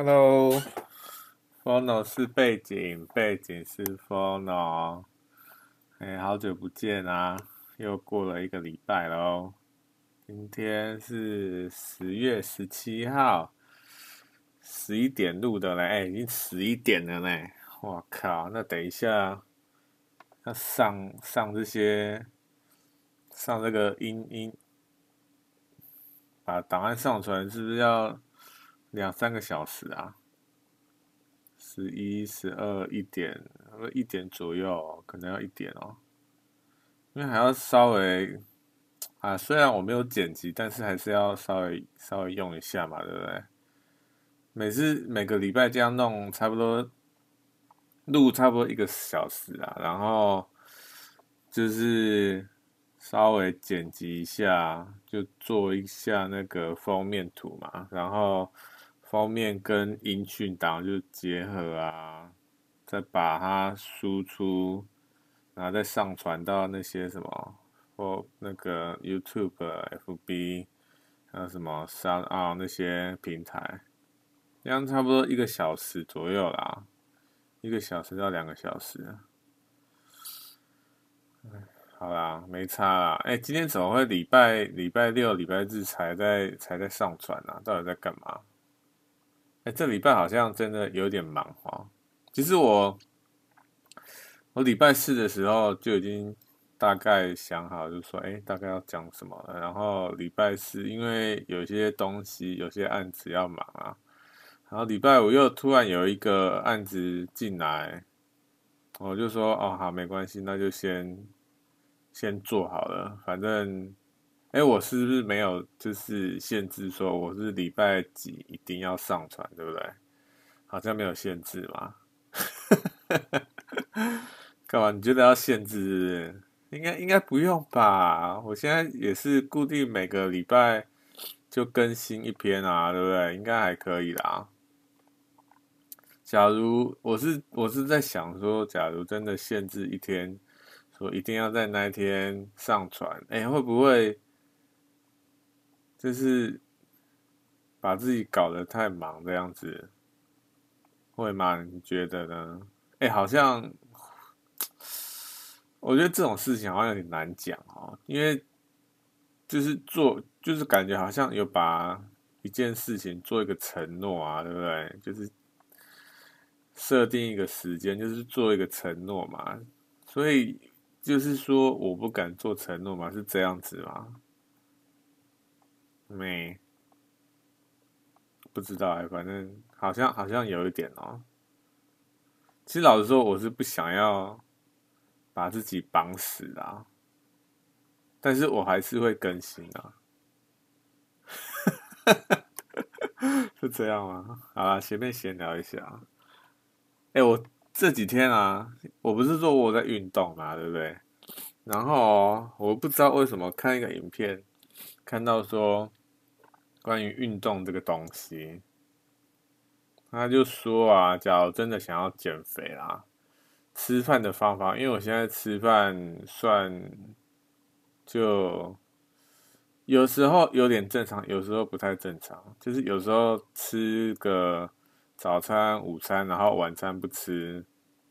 Hello，Fono 是背景，背景是 Fono。哎，好久不见啊，又过了一个礼拜喽。今天是十月十七号，十一点录的嘞，哎，已经十一点了呢。我靠，那等一下要上上这些，上这个音音，把档案上传，是不是要？两三个小时啊，十一、十二、一点，一点左右，可能要一点哦。因为还要稍微啊，虽然我没有剪辑，但是还是要稍微稍微用一下嘛，对不对？每次每个礼拜这样弄，差不多录差不多一个小时啊，然后就是稍微剪辑一下，就做一下那个封面图嘛，然后。封面跟音讯档就结合啊，再把它输出，然后再上传到那些什么或那个 YouTube、FB，还有什么 SoundOn 那些平台，这样差不多一个小时左右啦，一个小时到两个小时。好啦，没差啦。哎，今天怎么会礼拜礼拜六、礼拜日才在才在上传啊？到底在干嘛？哎，这礼拜好像真的有点忙哦。其实我我礼拜四的时候就已经大概想好，就说，哎，大概要讲什么了。然后礼拜四因为有些东西、有些案子要忙啊。然后礼拜五又突然有一个案子进来，我就说，哦，好，没关系，那就先先做好了，反正。哎，我是不是没有就是限制说我是礼拜几一定要上传，对不对？好像没有限制嘛。干嘛？你觉得要限制？应该应该不用吧？我现在也是固定每个礼拜就更新一篇啊，对不对？应该还可以啦。假如我是我是在想说，假如真的限制一天，说一定要在那一天上传，哎，会不会？就是把自己搞得太忙这样子，会吗？你觉得呢？哎，好像我觉得这种事情好像有点难讲哦，因为就是做，就是感觉好像有把一件事情做一个承诺啊，对不对？就是设定一个时间，就是做一个承诺嘛。所以就是说，我不敢做承诺嘛，是这样子吗？没，不知道哎，反正好像好像有一点哦。其实老实说，我是不想要把自己绑死啊，但是我还是会更新啊。是这样吗？好啦，前面闲聊一下。哎，我这几天啊，我不是说我在运动嘛，对不对？然后我不知道为什么看一个影片，看到说。关于运动这个东西，他就说啊，假如真的想要减肥啦，吃饭的方法，因为我现在吃饭算就有时候有点正常，有时候不太正常，就是有时候吃个早餐、午餐，然后晚餐不吃，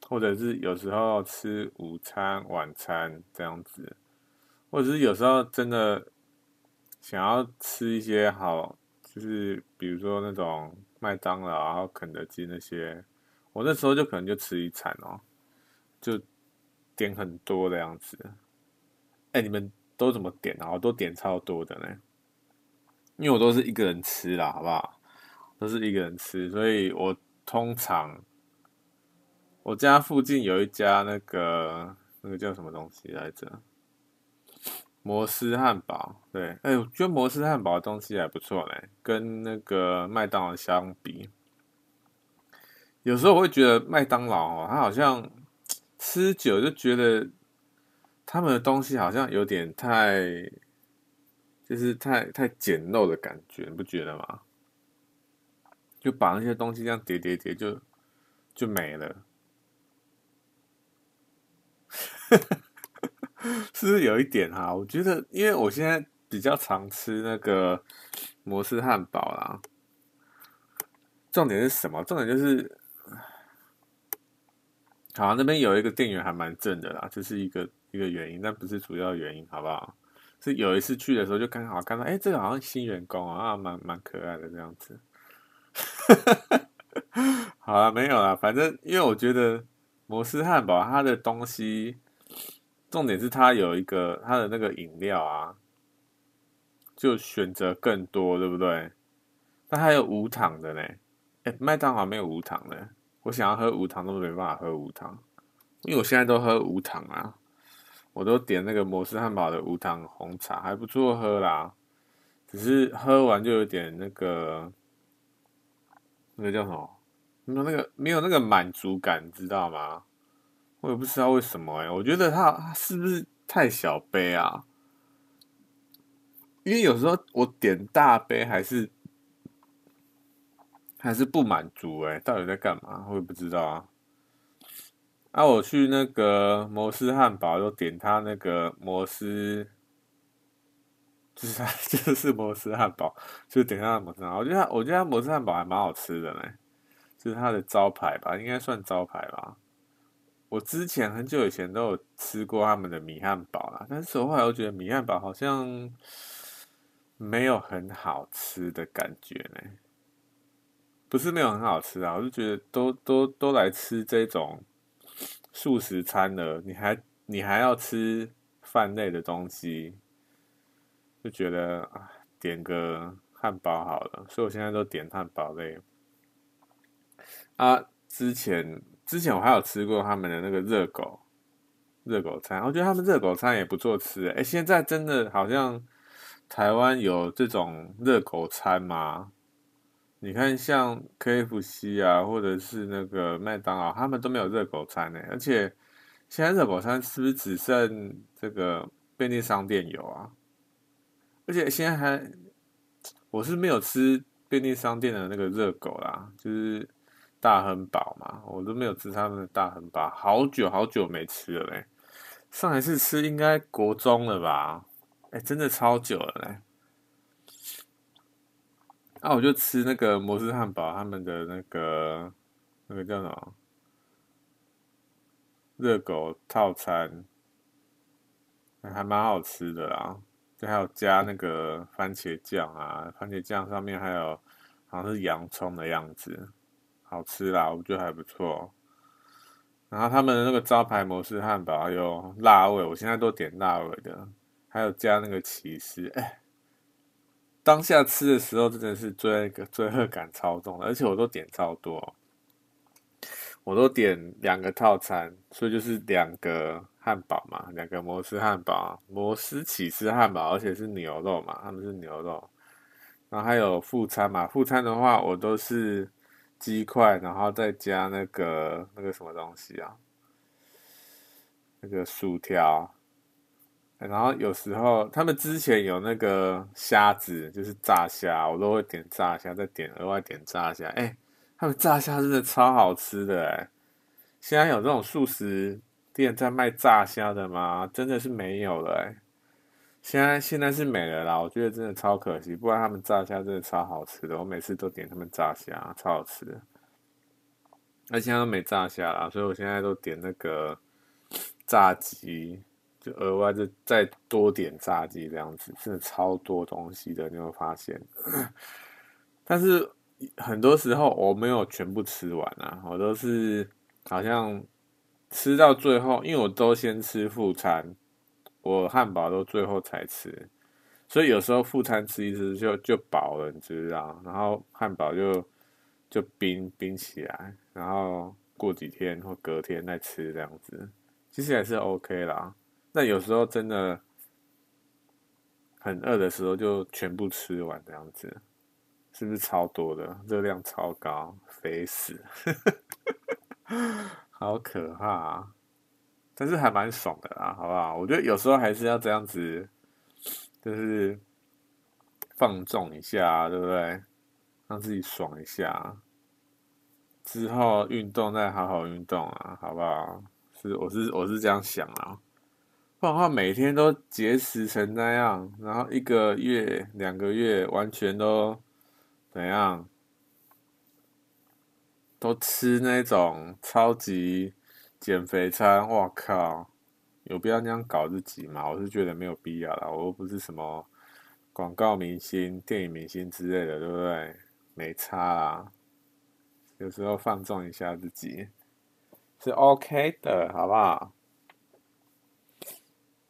或者是有时候吃午餐、晚餐这样子，或者是有时候真的。想要吃一些好，就是比如说那种麦当劳，然后肯德基那些，我那时候就可能就吃一餐哦，就点很多的样子。哎，你们都怎么点啊？我都点超多的呢，因为我都是一个人吃啦，好不好？都是一个人吃，所以我通常我家附近有一家那个那个叫什么东西来着？摩斯汉堡，对，哎、我觉得摩斯汉堡的东西还不错嘞，跟那个麦当劳相比，有时候我会觉得麦当劳哦，它好像吃久就觉得他们的东西好像有点太，就是太太简陋的感觉，你不觉得吗？就把那些东西这样叠叠叠就就没了。是不是有一点哈？我觉得，因为我现在比较常吃那个摩斯汉堡啦，重点是什么？重点就是，好，那边有一个店员还蛮正的啦，这是一个一个原因，但不是主要原因，好不好？是有一次去的时候就刚好看到，哎、这个好像新员工啊，啊，蛮蛮可爱的这样子。好了，没有了，反正因为我觉得摩斯汉堡它的东西，重点是它有一个它的那个饮料啊，就选择更多，对不对？但还有无糖的呢，哎，麦当劳没有无糖的，我想要喝无糖都没办法喝无糖，因为我现在都喝无糖啊，我都点那个摩斯汉堡的无糖红茶，还不错喝啦，只是喝完就有点那个。那个叫什么？没有那个没有那个满足感，知道吗？我也不知道为什么哎、我觉得它是不是太小杯啊？因为有时候我点大杯还是还是不满足哎、到底在干嘛？我也不知道啊。啊，我去那个摩斯汉堡，又点他那个摩斯。就是 就是摩斯汉堡，就点他的摩斯汉堡。我觉得我觉得他摩斯汉堡还蛮好吃的呢，就是他的招牌吧，应该算招牌吧。我之前很久以前都有吃过他们的米汉堡啦，但是后来我觉得米汉堡好像没有很好吃的感觉呢。不是没有很好吃啊，我就觉得都都都来吃这种素食餐了，你还你还要吃饭类的东西。就觉得啊，点个汉堡好了，所以我现在都点汉堡类。啊，之前之前我还有吃过他们的那个热狗，热狗餐，我觉得他们热狗餐也不错吃。哎，现在真的好像台湾有这种热狗餐吗？你看，像 KFC 啊，或者是那个麦当劳，他们都没有热狗餐呢。而且现在热狗餐是不是只剩这个便利商店有啊？而且现在还，我是没有吃便利商店的那个热狗啦，就是大亨堡嘛，我都没有吃他们的大亨堡，好久好久没吃了嘞。上一次吃应该国中了吧？哎，真的超久了嘞。那、啊、我就吃那个摩斯汉堡他们的那个那个叫什么热狗套餐，还蛮好吃的啦。这还有加那个番茄酱啊，番茄酱上面还有好像是洋葱的样子，好吃啦，我觉得还不错。然后他们的那个招牌摩斯汉堡有辣味，我现在都点辣味的，还有加那个起司。哎，当下吃的时候真的是罪恶罪恶感超重，而且我都点超多，我都点两个套餐，所以就是两个。汉堡嘛，两个摩斯汉堡，摩斯起司汉堡，而且是牛肉嘛，他们是牛肉。然后还有副餐嘛，副餐的话我都是鸡块，然后再加那个那个什么东西啊，那个薯条。然后有时候他们之前有那个虾子，就是炸虾，我都会点炸虾，再点额外点炸虾。哎，他们炸虾真的超好吃的哎！现在有这种素食。店在卖炸虾的吗？真的是没有了哎、现在现在是没了啦。我觉得真的超可惜，不然他们炸虾真的超好吃的，我每次都点他们炸虾，超好吃的。那现在都没炸虾啦，所以我现在都点那个炸鸡，就额外就再多点炸鸡这样子，真的超多东西的，你有没有发现？但是很多时候我没有全部吃完啊，我都是好像。吃到最后，因为我都先吃副餐，我汉堡都最后才吃，所以有时候副餐吃一吃就就饱了，你知道？然后汉堡就就冰冰起来，然后过几天或隔天再吃这样子，其实还是 OK 啦。那有时候真的很饿的时候，就全部吃完这样子，是不是超多的？热量超高，肥死。好可怕啊！但是还蛮爽的啦，好不好？我觉得有时候还是要这样子，就是放纵一下，对不对？让自己爽一下，之后运动再好好运动啊，好不好？是，我是我是这样想啊。不然的话，每天都节食成那样，然后一个月、两个月完全都怎样？都吃那种超级减肥餐，我靠！有必要那样搞自己吗？我是觉得没有必要啦，我又不是什么广告明星、电影明星之类的，对不对？没差啊，有时候放纵一下自己是 OK 的，好不好？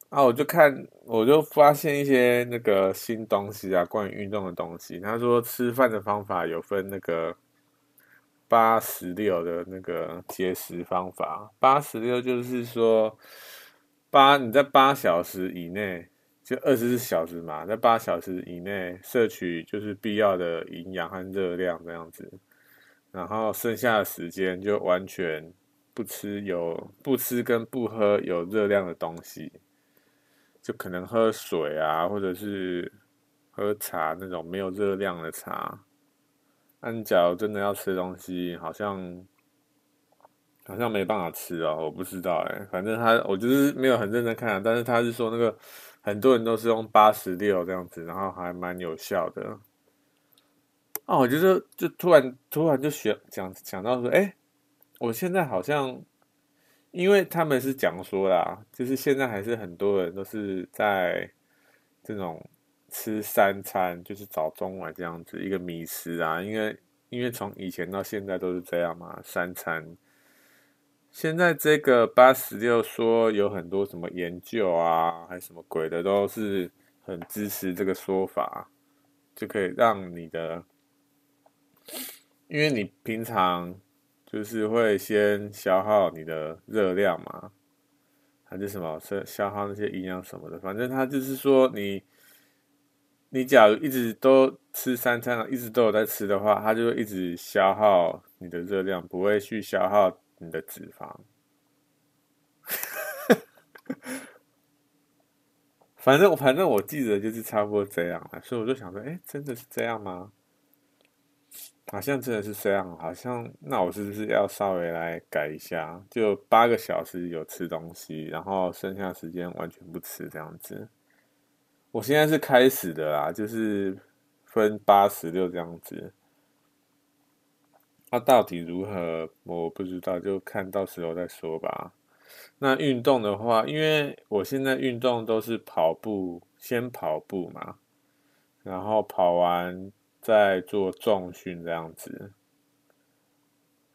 啊，我就看，我就发现一些那个新东西啊，关于运动的东西。他说吃饭的方法有分那个八十六的那个节食方法，八十六就是说八你在八小时以内，就二十四小时嘛，在八小时以内摄取就是必要的营养和热量这样子，然后剩下的时间就完全不吃有不吃跟不喝有热量的东西。就可能喝水啊，或者是喝茶那种没有热量的茶。但假如真的要吃东西，好像好像没办法吃哦，我不知道哎。反正他我就是没有很认真看，但是他是说那个很多人都是用八十六这样子，然后还蛮有效的。哦，我觉得就突然突然就学讲讲到说，哎，我现在好像。因为他们是讲说啦，就是现在还是很多人都是在这种吃三餐，就是早中晚这样子一个迷思啊。因为因为从以前到现在都是这样嘛，三餐。现在这个八十六说有很多什么研究啊，还什么鬼的，都是很支持这个说法，就可以让你的，因为你平常。就是会先消耗你的热量嘛，还是什么消消耗那些营养什么的，反正他就是说你，你假如一直都吃三餐，一直都有在吃的话，它就会一直消耗你的热量，不会去消耗你的脂肪。反正反正我记得就是差不多这样了，所以我就想说，哎，真的是这样吗？好像真的是这样，好像那我是不是要稍微来改一下？就八个小时有吃东西，然后剩下时间完全不吃这样子。我现在是开始的啦，就是分八十六这样子。那到底如何？我不知道，就看到时候再说吧。那运动的话，因为我现在运动都是跑步，先跑步嘛，然后跑完。再做重训这样子，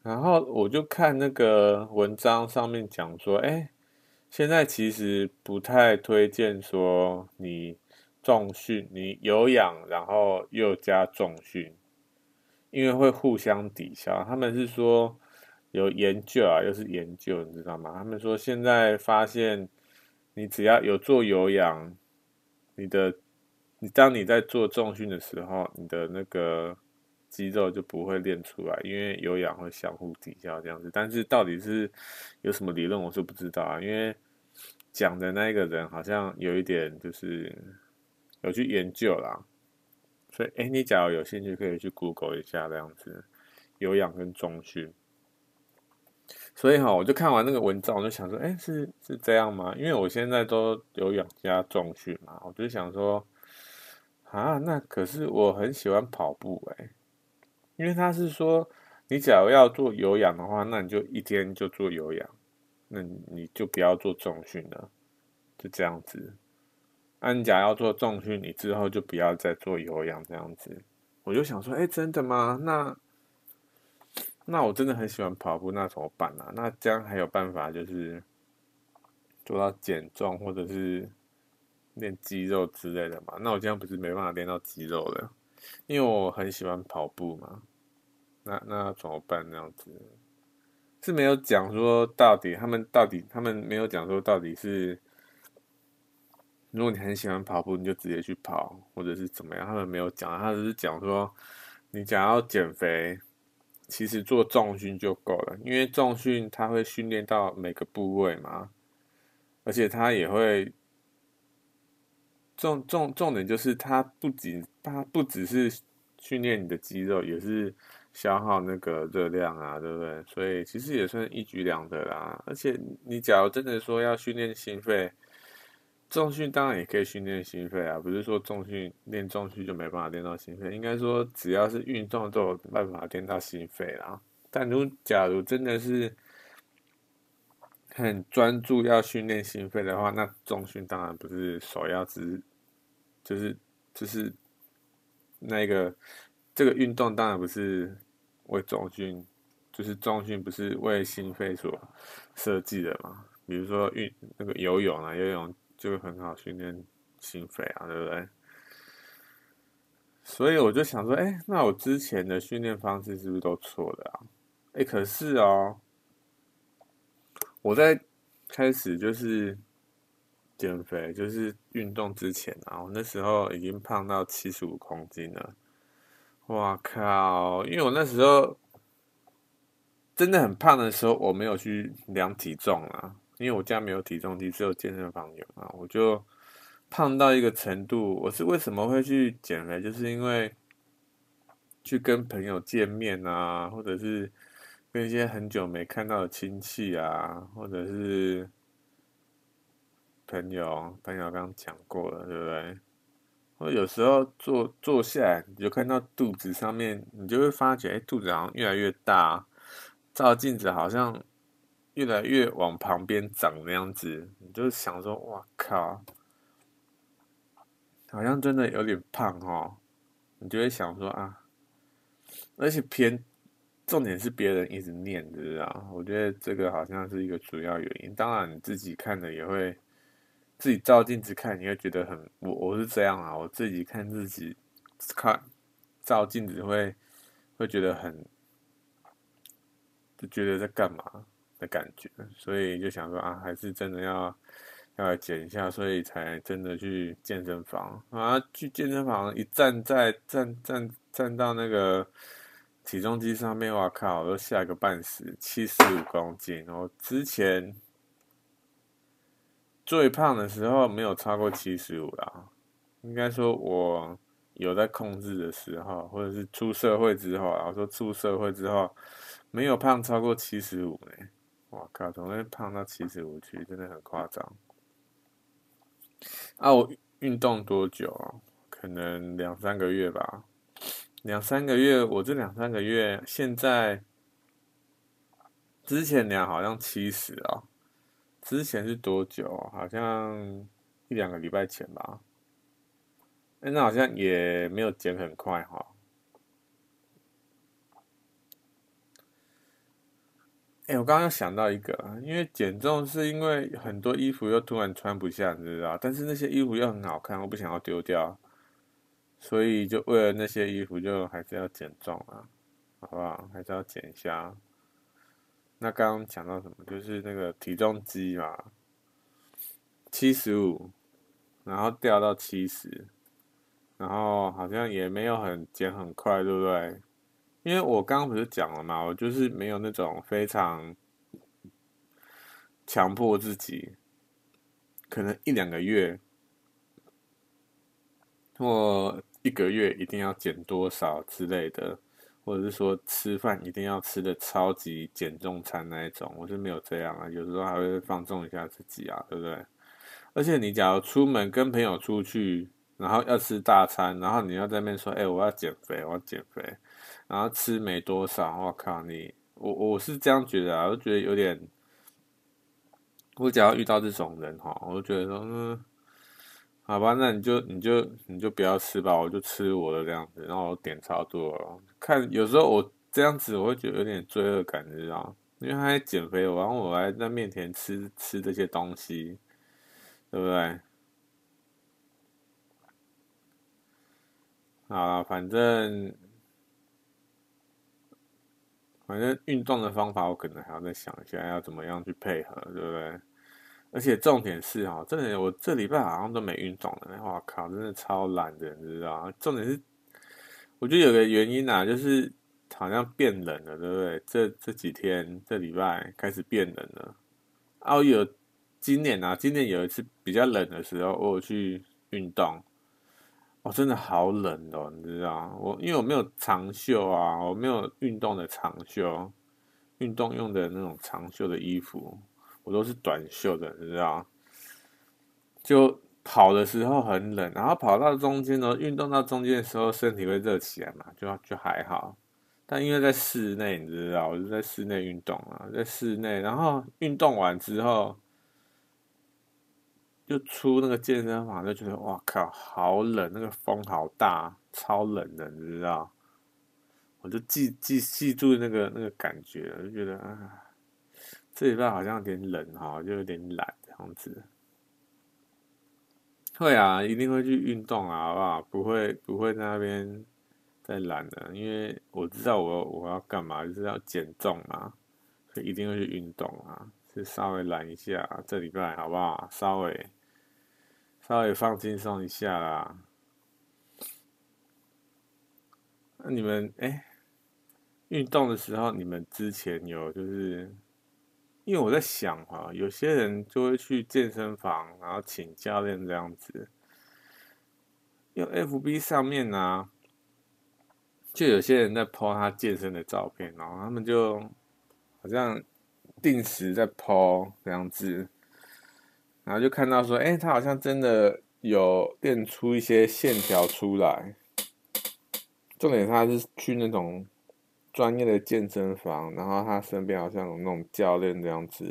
然后我就看那个文章上面讲说，哎，现在其实不太推荐说你重训，你有氧然后又加重训，因为会互相抵消。他们是说有研究啊，又是研究，你知道吗？他们说现在发现，你只要有做有氧，你的。你当你在做重训的时候，你的那个肌肉就不会练出来，因为有氧会相互抵消这样子。但是到底是有什么理论，我是不知道啊。因为讲的那个人好像有一点就是有去研究啦，所以哎，你假如有兴趣，可以去 Google 一下这样子，有氧跟重训。所以哈，我就看完那个文章，我就想说，哎，是是这样吗？因为我现在都有氧加重训嘛，我就想说。啊，那可是我很喜欢跑步哎，因为他是说，你假如要做有氧的话，那你就一天就做有氧，那你就不要做重训了，就这样子。那你假要做重训，你之后就不要再做有氧这样子。我就想说，哎，真的吗？那那我真的很喜欢跑步，那怎么办呢？那这样还有办法就是做到减重，或者是？练肌肉之类的嘛，那我这样不是没办法练到肌肉了，因为我很喜欢跑步嘛。那那怎么办？那样子是没有讲说到底，他们到底他们没有讲说到底是，如果你很喜欢跑步，你就直接去跑，或者是怎么样？他们没有讲，他只是讲说，你想要减肥，其实做重训就够了，因为重训它会训练到每个部位嘛，而且它也会。重重重点就是，它不仅它不只是训练你的肌肉，也是消耗那个热量啊，对不对？所以其实也算一举两得啦。而且你假如真的说要训练心肺，重训当然也可以训练心肺啊，不是说重训练重训就没办法练到心肺。应该说只要是运动都有办法练到心肺啦。但如假如真的是很专注要训练心肺的话，那重训当然不是首要之，就是就是那个这个运动当然不是为重训，就是重训不是为心肺所设计的嘛。比如说运那个游泳啊，游泳就很好训练心肺啊，对不对？所以我就想说，哎，那我之前的训练方式是不是都错的啊？哎，可是哦，我在开始就是减肥，就是运动之前啊，我那时候已经胖到七十五公斤了。哇靠！因为我那时候真的很胖的时候，我没有去量体重啊，因为我家没有体重机，只有健身房有啊，我就。胖到一个程度，我是为什么会去减肥？就是因为去跟朋友见面啊，或者是跟一些很久没看到的亲戚啊，或者是朋友，朋友刚刚讲过了，对不对？或有时候坐坐下来，你就看到肚子上面，你就会发觉，哎，肚子好像越来越大，照镜子好像越来越往旁边长那样子，你就想说，哇靠！好像真的有点胖哦，你就会想说啊，而且偏重点是别人一直念，知不知道？我觉得这个好像是一个主要原因。当然你自己看的也会，自己照镜子看，你会觉得很我我是这样啊，我自己看自己看照镜子会会觉得很就觉得在干嘛的感觉，所以就想说啊，还是真的要。要减一下，所以才真的去健身房啊！去健身房一站在站站站到那个体重机上面，哇靠！我都吓个半死，七十五公斤。我之前最胖的时候没有超过七十五啦，应该说我有在控制的时候，或者是出社会之后啊，我说出社会之后没有胖超过七十五呢。哇靠！从那胖到七十五去，真的很夸张。啊，我运动多久啊？可能两三个月吧。两三个月，我这两三个月，现在之前量好像七十啊。之前是多久？好像一两个礼拜前吧。那好像也没有减很快哈。哎、我刚刚想到一个，因为减重是因为很多衣服又突然穿不下，你知道？但是那些衣服又很好看，我不想要丢掉，所以就为了那些衣服，就还是要减重啊，好不好？还是要减一下。那刚刚讲到什么？就是那个体重机嘛，七十五，然后掉到七十，然后好像也没有很减很快，对不对？因为我刚刚不是讲了嘛，我就是没有那种非常强迫自己，可能一两个月或一个月一定要减多少之类的，或者是说吃饭一定要吃的超级减重餐那一种，我是没有这样啊，有时候还会放纵一下自己啊，对不对？而且你假如出门跟朋友出去，然后要吃大餐，然后你要在那边说，哎，我要减肥，我要减肥。然后吃没多少，我靠你，我我是这样觉得啊，我就觉得有点，我只要遇到这种人哈，我就觉得说，嗯，好吧，那你就你就你就不要吃吧，我就吃我的这样子，然后我点超多，看有时候我这样子我会觉得有点罪恶感，你知道吗？因为他在减肥，然后我还在面前吃吃这些东西，对不对？好了，反正。反正运动的方法，我可能还要再想一下，要怎么样去配合，对不对？而且重点是哈，真的我这礼拜好像都没运动了，哇靠，真的超懒的，你知道吗？重点是，我觉得有个原因啊，就是好像变冷了，对不对？这这几天这礼拜开始变冷了。啊，我有今年啊，今年有一次比较冷的时候，我有去运动。我、真的好冷哦，你知道吗？我因为我没有长袖啊，我没有运动的长袖，运动用的那种长袖的衣服，我都是短袖的，你知道？就跑的时候很冷，然后跑到中间呢，运动到中间的时候，身体会热起来嘛，就就还好。但因为在室内，你知道，我就在室内运动啊，在室内，然后运动完之后，就出那个健身房，就觉得哇靠，好冷，那个风好大，超冷的，你知道？我就记记记住那个那个感觉，就觉得啊，这礼拜好像有点冷哈，就有点懒这样子。会啊，一定会去运动啊，好不好？不会不会在那边再懒的，因为我知道我我要干嘛，就是要减重啊，所以一定会去运动啊，就稍微懒一下，这礼拜好不好？稍微稍微放轻松一下啦。那你们哎，运动的时候，你们之前有就是？因为我在想哈，有些人就会去健身房，然后请教练这样子。因为 FB 上面呢、啊，就有些人在 po 他健身的照片，然后他们就好像定时在 po 这样子，然后就看到说，哎，他好像真的有练出一些线条出来。重点他是去那种。专业的健身房，然后他身边好像有那种教练这样子，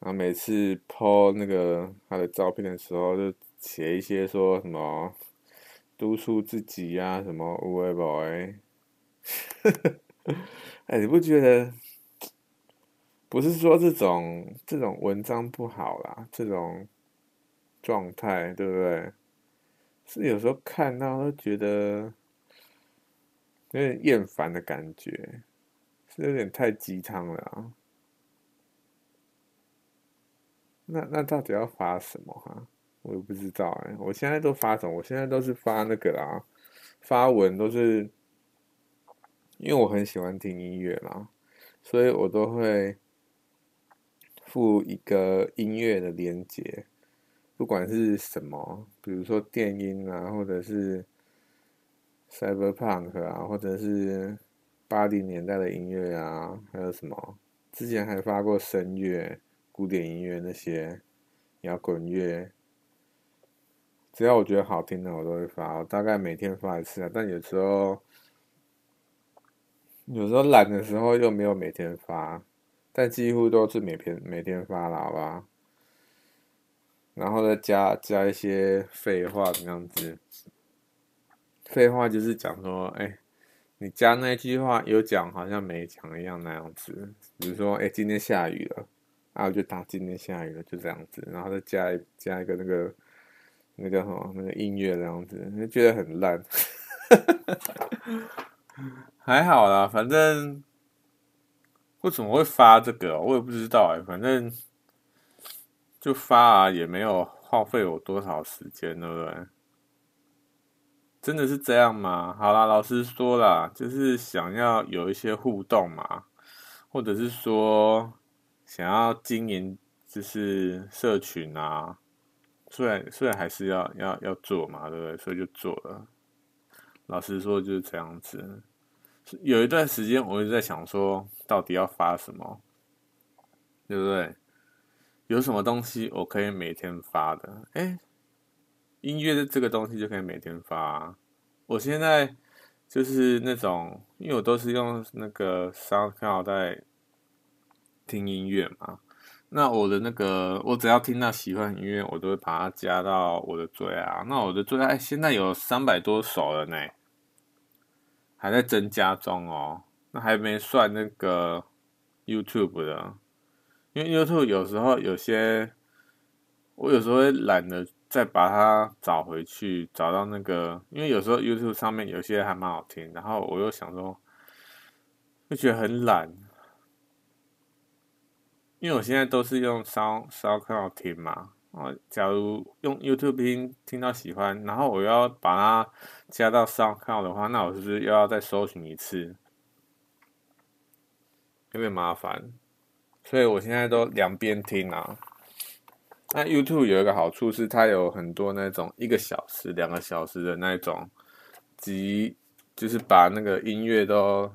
然后每次 po 那个他的照片的时候，就写一些说什么督促自己呀、啊，什么无为 boy，哎，你不觉得？不是说这种这种文章不好啦，这种状态对不对？是有时候看到都觉得。有点厌烦的感觉，是有点太鸡汤了啊。那那到底要发什么哈？我也不知道哎。我现在都发什么？我现在都是发那个啦，发文都是，因为我很喜欢听音乐嘛，所以我都会附一个音乐的连接，不管是什么，比如说电音啊，或者是。Cyberpunk 啊，或者是八零年代的音乐啊，还有什么？之前还发过声乐、古典音乐那些摇滚乐，只要我觉得好听的，我都会发。我大概每天发一次啊，但有时候有时候懒的时候又没有每天发，但几乎都是每天每天发了，好吧？然后再加加一些废话这样子。废话就是讲说，哎、你加那句话有讲好像没讲一样那样子。比如说，哎、今天下雨了，啊，后就打今天下雨了，就这样子，然后再加一加一个那个那个什么那个音乐这样子，就觉得很烂。还好啦，反正为什么会发这个，我也不知道哎、反正就发啊，也没有耗费我多少时间，对不对？真的是这样吗？好啦，老实说啦，就是想要有一些互动嘛，或者是说想要经营，就是社群啊，虽然虽然还是要要要做嘛，对不对？所以就做了。老实说就是这样子。有一段时间我一直在想说，到底要发什么，对不对？有什么东西我可以每天发的？哎。音乐的这个东西就可以每天发啊。我现在就是那种，因为我都是用那个 SoundCloud 在听音乐嘛。那我的那个，我只要听到喜欢音乐，我都会把它加到我的最爱。啊那我的最爱现在有三百多首了呢，还在增加中哦。那还没算那个 YouTube 的，因为 YouTube 有时候有些，我有时候会懒得。再把它找回去，找到那个，因为有时候 YouTube 上面有些还蛮好听，然后我又想说，就觉得很懒，因为我现在都是用 Sound Sound 听嘛，啊，假如用 YouTube 听听到喜欢，然后我要把它加到 SoundCloud 的话，那我是不是又要再搜寻一次？有点麻烦，所以我现在都两边听啊。那 YouTube 有一个好处是，它有很多那种一个小时、两个小时的那种，集就是把那个音乐都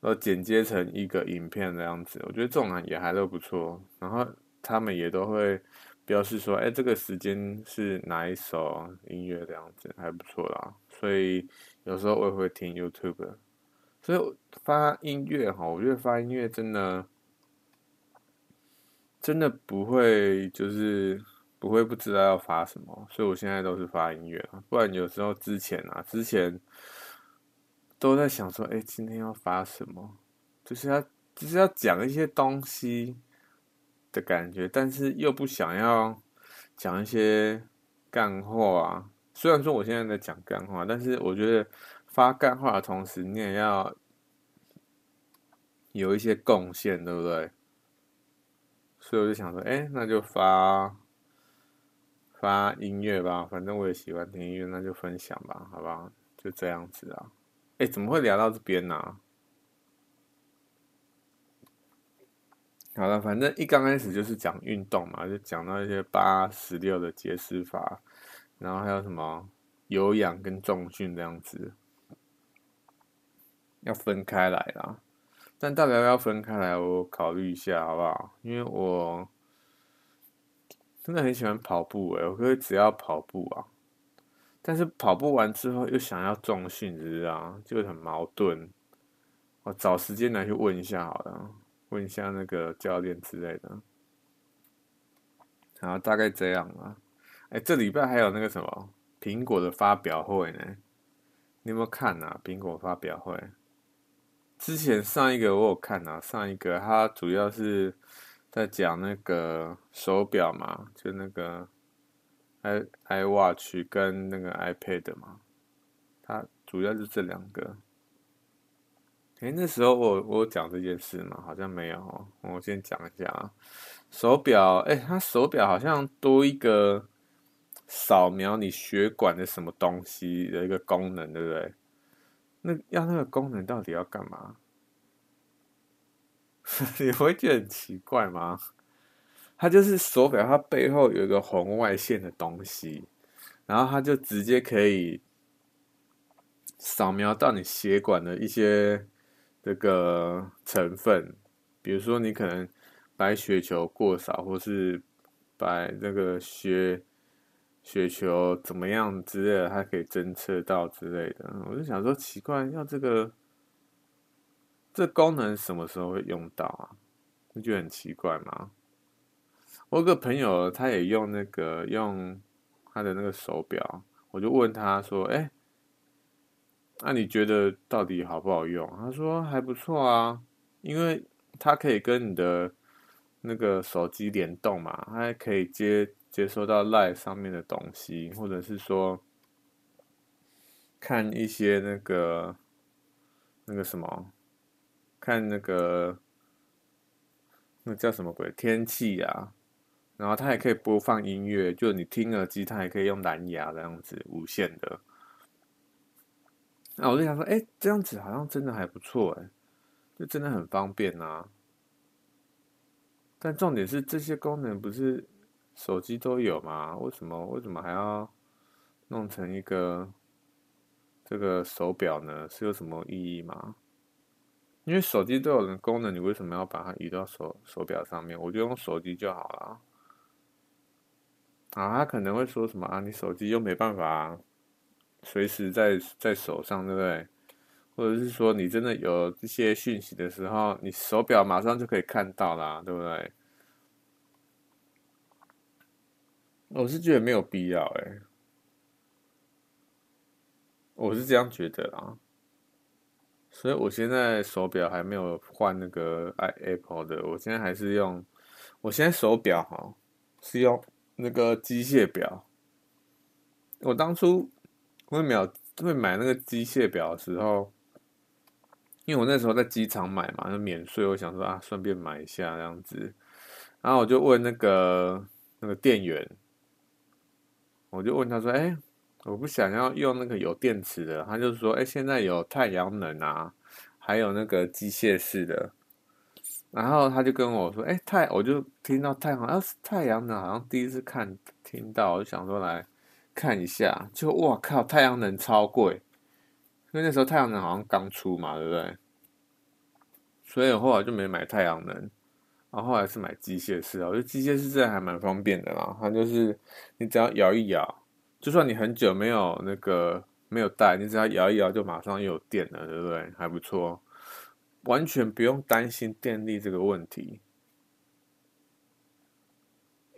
都剪接成一个影片这样子。我觉得这种也还都不错。然后他们也都会标示说，哎，这个时间是哪一首音乐这样子，还不错啦。所以有时候我也会听 YouTube，所以发音乐哈，我觉得发音乐真的真的不会就是不会不知道要发什么，所以我现在都是发音乐。不然有时候之前啊，之前都在想说，哎，今天要发什么，就是要就是要讲一些东西的感觉，但是又不想要讲一些干话啊。虽然说我现在在讲干话，但是我觉得发干话的同时，你也要有一些贡献，对不对？所以我就想说，哎，那就发发音乐吧，反正我也喜欢听音乐，那就分享吧，好不好？就这样子啊。哎，怎么会聊到这边呢、好了，反正一刚开始就是讲运动嘛，就讲到一些八十六的节食法。然后还有什么有氧跟重训这样子，要分开来啦。但到底要分开来，我考虑一下好不好？因为我真的很喜欢跑步诶，我可以只要跑步啊。但是跑步完之后又想要重训，是不是啊？就很矛盾。我找时间来去问一下好了，问一下那个教练之类的。然后大概这样啊。哎，这礼拜还有那个什么苹果的发表会呢？你有没有看啊？苹果发表会之前上一个我有看啊，上一个它主要是在讲那个手表嘛，就那个 i iWatch 跟那个 iPad 嘛，它主要是这两个。哎，那时候我我有讲这件事吗？好像没有。我先讲一下啊，手表，哎，它手表好像多一个。扫描你血管的什么东西的一个功能，对不对？那要那个功能到底要干嘛？你会觉得很奇怪吗？它就是手表，它背后有一个红外线的东西，然后它就直接可以扫描到你血管的一些这个成分，比如说你可能白血球过少，或是白那个血。血球怎么样之类的，它可以侦测到之类的。我就想说，奇怪，要这个这功能什么时候会用到啊？不觉得很奇怪吗？我有个朋友，他也用那个用他的那个手表，我就问他说：“哎，那你觉得到底好不好用？”他说：“还不错啊，因为它可以跟你的那个手机联动嘛，它还可以接。”接收到 LINE 上面的东西，或者是说看一些那个那个什么，看那个那叫什么鬼天气啊，然后它也可以播放音乐，就你听耳机，它也可以用蓝牙这样子无线的。那我就想说，哎，这样子好像真的还不错，哎，就真的很方便啊。但重点是这些功能不是。手机都有吗？为什么为什么还要弄成一个这个手表呢？是有什么意义吗？因为手机都有的功能，你为什么要把它移到手手表上面？我就用手机就好了。啊，他可能会说什么啊？你手机又没办法随时在在手上，对不对？或者是说你真的有这些讯息的时候，你手表马上就可以看到啦，对不对？我是觉得没有必要哎，我是这样觉得啦，所以我现在手表还没有换那个 i Apple 的，我现在还是用，我现在手表哈是用那个机械表。我当初会买会买那个机械表的时候，因为我那时候在机场买嘛，就免税，我想说啊，顺便买一下这样子，然后我就问那个那个店员。我就问他说：“哎，我不想要用那个有电池的。”他就说：“哎，现在有太阳能啊，还有那个机械式的。”然后他就跟我说：“哎，太……”我就听到太阳，啊，太阳能好像第一次看听到，我就想说来看一下。就哇靠，太阳能超贵，因为那时候太阳能好像刚出嘛，对不对？所以我后来就没买太阳能。然后后来是买机械式，我觉得机械式这还蛮方便的啦。它就是你只要摇一摇，就算你很久没有那个没有带，你只要摇一摇就马上又有电了，对不对？还不错，完全不用担心电力这个问题。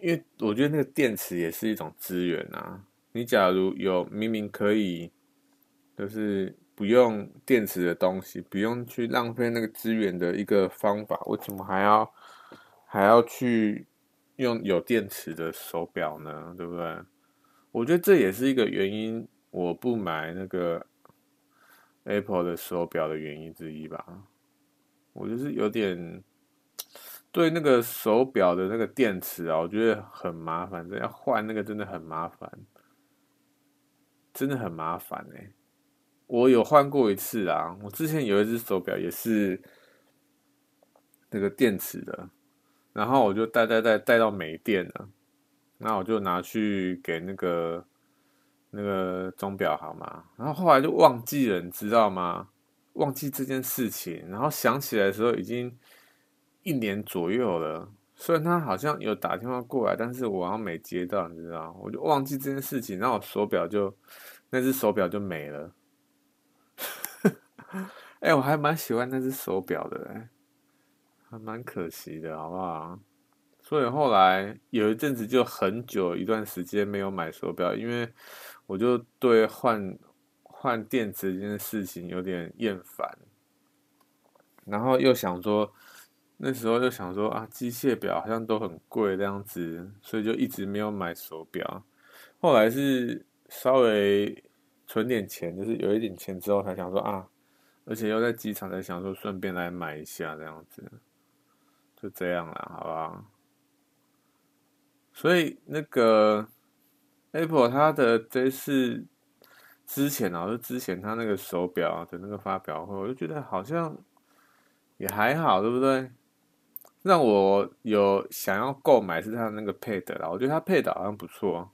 因为我觉得那个电池也是一种资源啊。你假如有明明可以，就是不用电池的东西，不用去浪费那个资源的一个方法，为什么还要还要去用有电池的手表呢？对不对？我觉得这也是一个原因，我不买那个 Apple 的手表的原因之一吧。我就是有点。对那个手表的那个电池啊，我觉得很麻烦，这要换那个真的很麻烦，真的很麻烦哎。我有换过一次啊，我之前有一只手表也是那个电池的，然后我就带带带带到没电了，那我就拿去给那个那个钟表行嘛，然后后来就忘记了，你知道吗？忘记这件事情，然后想起来的时候已经。一年左右了，虽然他好像有打电话过来，但是我好像没接到，你知道，我就忘记这件事情，然后我手表就那只手表就没了。哎、我还蛮喜欢那只手表的，哎，还蛮可惜的，好不好？所以后来有一阵子就很久一段时间没有买手表，因为我就对换换电池这件事情有点厌烦，然后又想说。那时候就想说啊，机械表好像都很贵这样子，所以就一直没有买手表。后来是稍微存点钱，就是有一点钱之后，才想说啊，而且又在机场才想说顺便来买一下这样子，就这样了，好不好？所以那个 Apple 它的这次之前啊，就之前它那个手表的那个发表会，我就觉得好像也还好，对不对？让我有想要购买是它那个 Pad 啦，我觉得它 Pad 好像不错，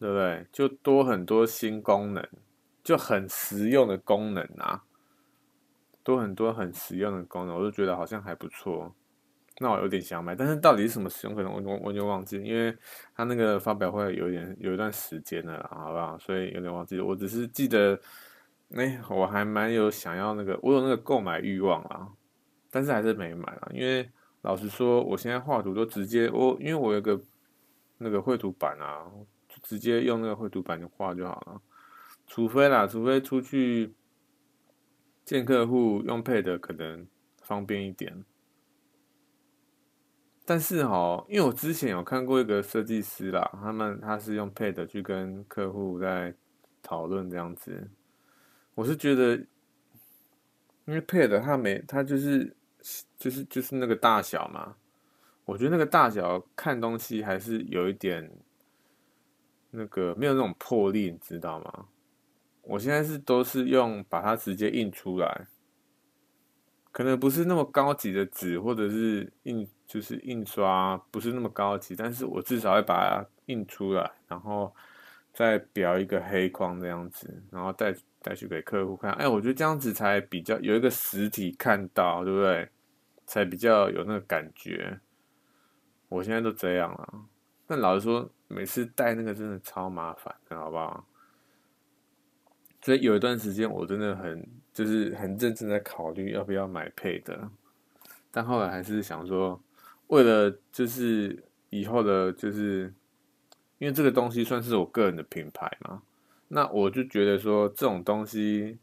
对不对？就多很多新功能，就很实用的功能啊，多很多很实用的功能，我就觉得好像还不错。那我有点想买，但是到底是什么使用可能我我我就忘记，因为它那个发表会有点有一段时间了，好不好？所以有点忘记。我只是记得，哎，我还蛮有想要那个，我有那个购买欲望啊。但是还是没买啊，因为老实说，我现在画图都直接我，因为我有个那个绘图板啊，就直接用那个绘图板就画就好了。除非啦，除非出去见客户用 Pad 可能方便一点。但是哈，因为我之前有看过一个设计师啦，他们他是用 Pad 去跟客户在讨论这样子，我是觉得，因为 Pad 他没他就是。就是就是那个大小嘛，我觉得那个大小看东西还是有一点那个没有那种魄力，你知道吗？我现在是都是用把它直接印出来，可能不是那么高级的纸或者是印就是印刷不是那么高级，但是我至少会把它印出来，然后再裱一个黑框这样子，然后再带去给客户看。哎，我觉得这样子才比较有一个实体看到，对不对？才比较有那个感觉，我现在都这样了。但老实说，每次带那个真的超麻烦的，好不好？所以有一段时间我真的很就是很认真在考虑要不要买配的但后来还是想说，为了就是以后的，就是因为这个东西算是我个人的品牌嘛，那我就觉得说这种东西。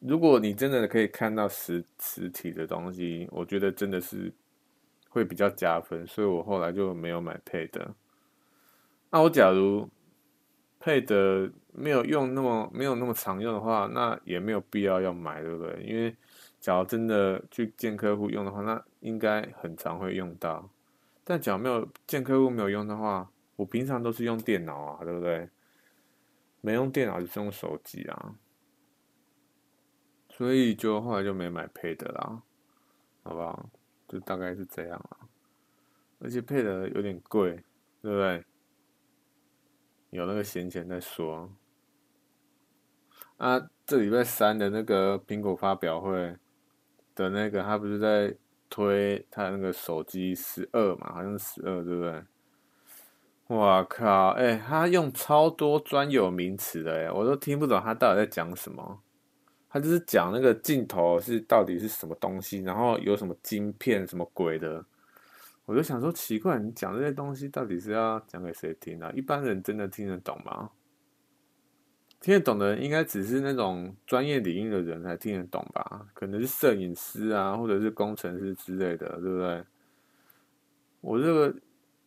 如果你真的可以看到实实体的东西，我觉得真的是会比较加分，所以我后来就没有买 Pad。那我假如 Pad 没有用那么没有那么常用的话，那也没有必要要买，对不对？因为假如真的去见客户用的话，那应该很常会用到。但假如没有见客户没有用的话，我平常都是用电脑啊，对不对？没用电脑就是用手机啊。所以就后来就没买 Pad 啦，好不好？就大概是这样啦。而且 Pad 有点贵，对不对？有那个闲钱再说。啊，这礼拜三的那个苹果发表会的那个，他不是在推他那个手机十二嘛？好像十二，对不对？哇靠！哎、他用超多专有名词的，哎，我都听不懂他到底在讲什么。他就是讲那个镜头是到底是什么东西，然后有什么晶片什么鬼的。我就想说，奇怪，你讲这些东西到底是要讲给谁听啊？一般人真的听得懂吗？听得懂的人应该只是那种专业领域的人才听得懂吧？可能是摄影师啊，或者是工程师之类的，对不对？我这个。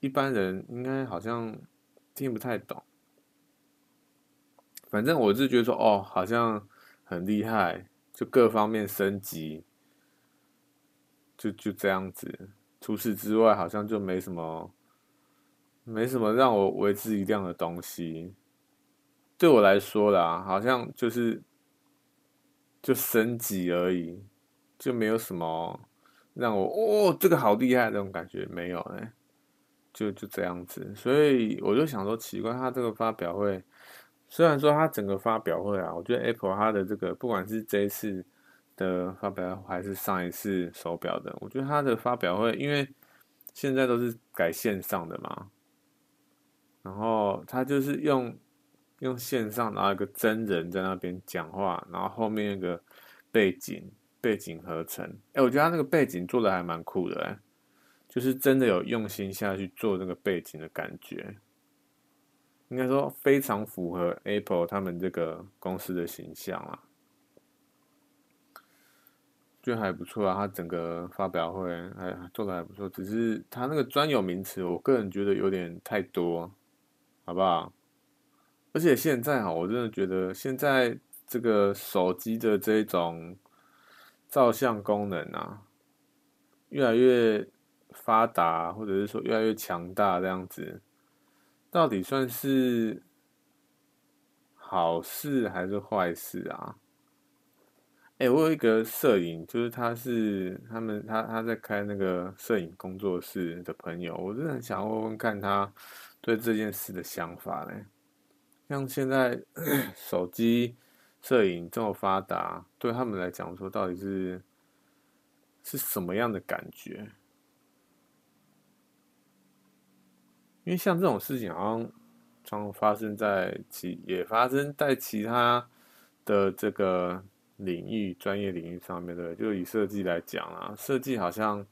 一般人应该好像听不太懂，反正我是觉得说，哦，好像很厉害，就各方面升级，就就这样子。除此之外，好像就没什么，没什么让我为之一亮的东西。对我来说啦，好像就是就升级而已，就没有什么让我哦，这个好厉害那种感觉没有哎。就就这样子，所以我就想说，奇怪，他这个发表会，虽然说他整个发表会啊，我觉得 Apple 它的这个，不管是这一次的发表会，还是上一次手表的，我觉得它的发表会，因为现在都是改线上的嘛，然后他就是用用线上，然后一个真人在那边讲话，然后后面那个背景背景合成，哎，我觉得他那个背景做的还蛮酷的，哎。就是真的有用心下去做那个背景的感觉，应该说非常符合 Apple 他们这个公司的形象啊，就还不错啊。他整个发表会还做的还不错，只是他那个专有名词，我个人觉得有点太多，好不好？而且现在哈，我真的觉得现在这个手机的这种照相功能啊，越来越。发达，或者是说越来越强大这样子，到底算是好事还是坏事啊？哎、我有一个摄影，就是他是他们他他在开那个摄影工作室的朋友，我真的很想问问看他对这件事的想法嘞。像现在 手机摄影这么发达，对他们来讲说，到底是是什么样的感觉？因为像这种事情，好像常发生在其也发生在其他的这个领域、专业领域上面对。就以设计来讲啊，设计好像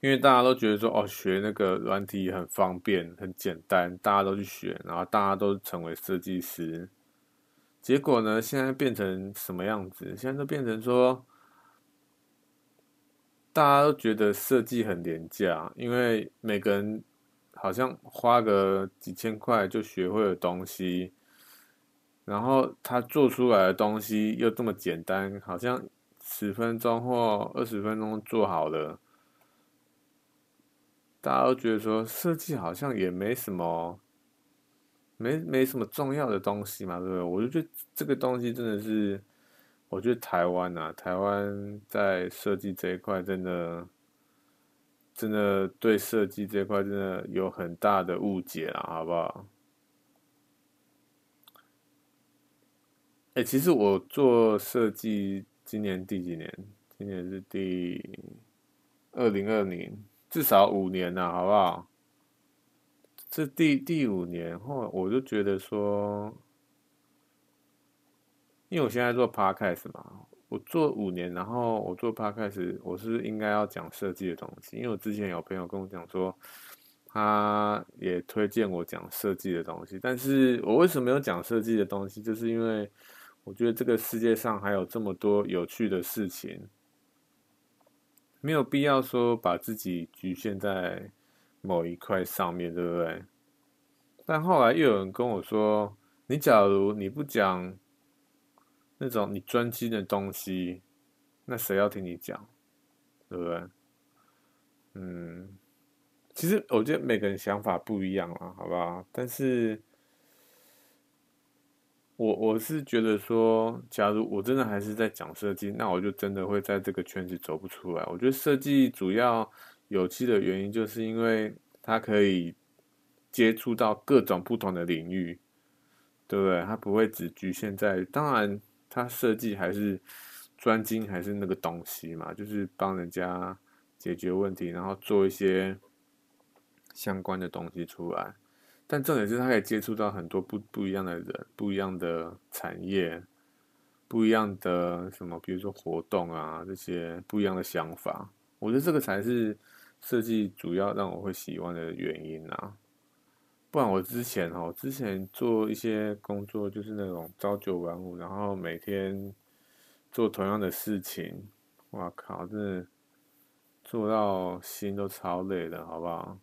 因为大家都觉得说，哦，学那个软体很方便、很简单，大家都去学，然后大家都成为设计师。结果呢，现在变成什么样子？现在都变成说，大家都觉得设计很廉价，因为每个人。好像花个几千块就学会了东西，然后他做出来的东西又这么简单，好像十分钟或二十分钟做好了。大家都觉得说设计好像也没什么，没没什么重要的东西嘛，对不对？我就觉得这个东西真的是，我觉得台湾啊，台湾在设计这一块真的。真的对设计这块真的有很大的误解了，好不好？哎、其实我做设计，今年第几年？今年是第二零二零，至少五年了，好不好？这第第五年后，我就觉得说，因为我现在做 Podcast 嘛。我做五年，然后我做 Podcast，我是应该要讲设计的东西，因为我之前有朋友跟我讲说，他也推荐我讲设计的东西，但是我为什么没有讲设计的东西？就是因为我觉得这个世界上还有这么多有趣的事情，没有必要说把自己局限在某一块上面，对不对？但后来又有人跟我说，你假如你不讲。那种你专精的东西，那谁要听你讲，对不对？嗯，其实我觉得每个人想法不一样啊，好不好？但是，我我是觉得说，假如我真的还是在讲设计，那我就真的会在这个圈子走不出来。我觉得设计主要有趣的原因，就是因为它可以接触到各种不同的领域，对不对？它不会只局限在，当然。他设计还是专精还是那个东西嘛，就是帮人家解决问题，然后做一些相关的东西出来。但重点是他可以接触到很多不不一样的人，不一样的产业，不一样的什么，比如说活动啊，这些不一样的想法。我觉得这个才是设计主要让我会喜欢的原因啊。不然我之前哦，之前做一些工作就是那种朝九晚五，然后每天做同样的事情，哇靠，真的做到心都超累的，好不好？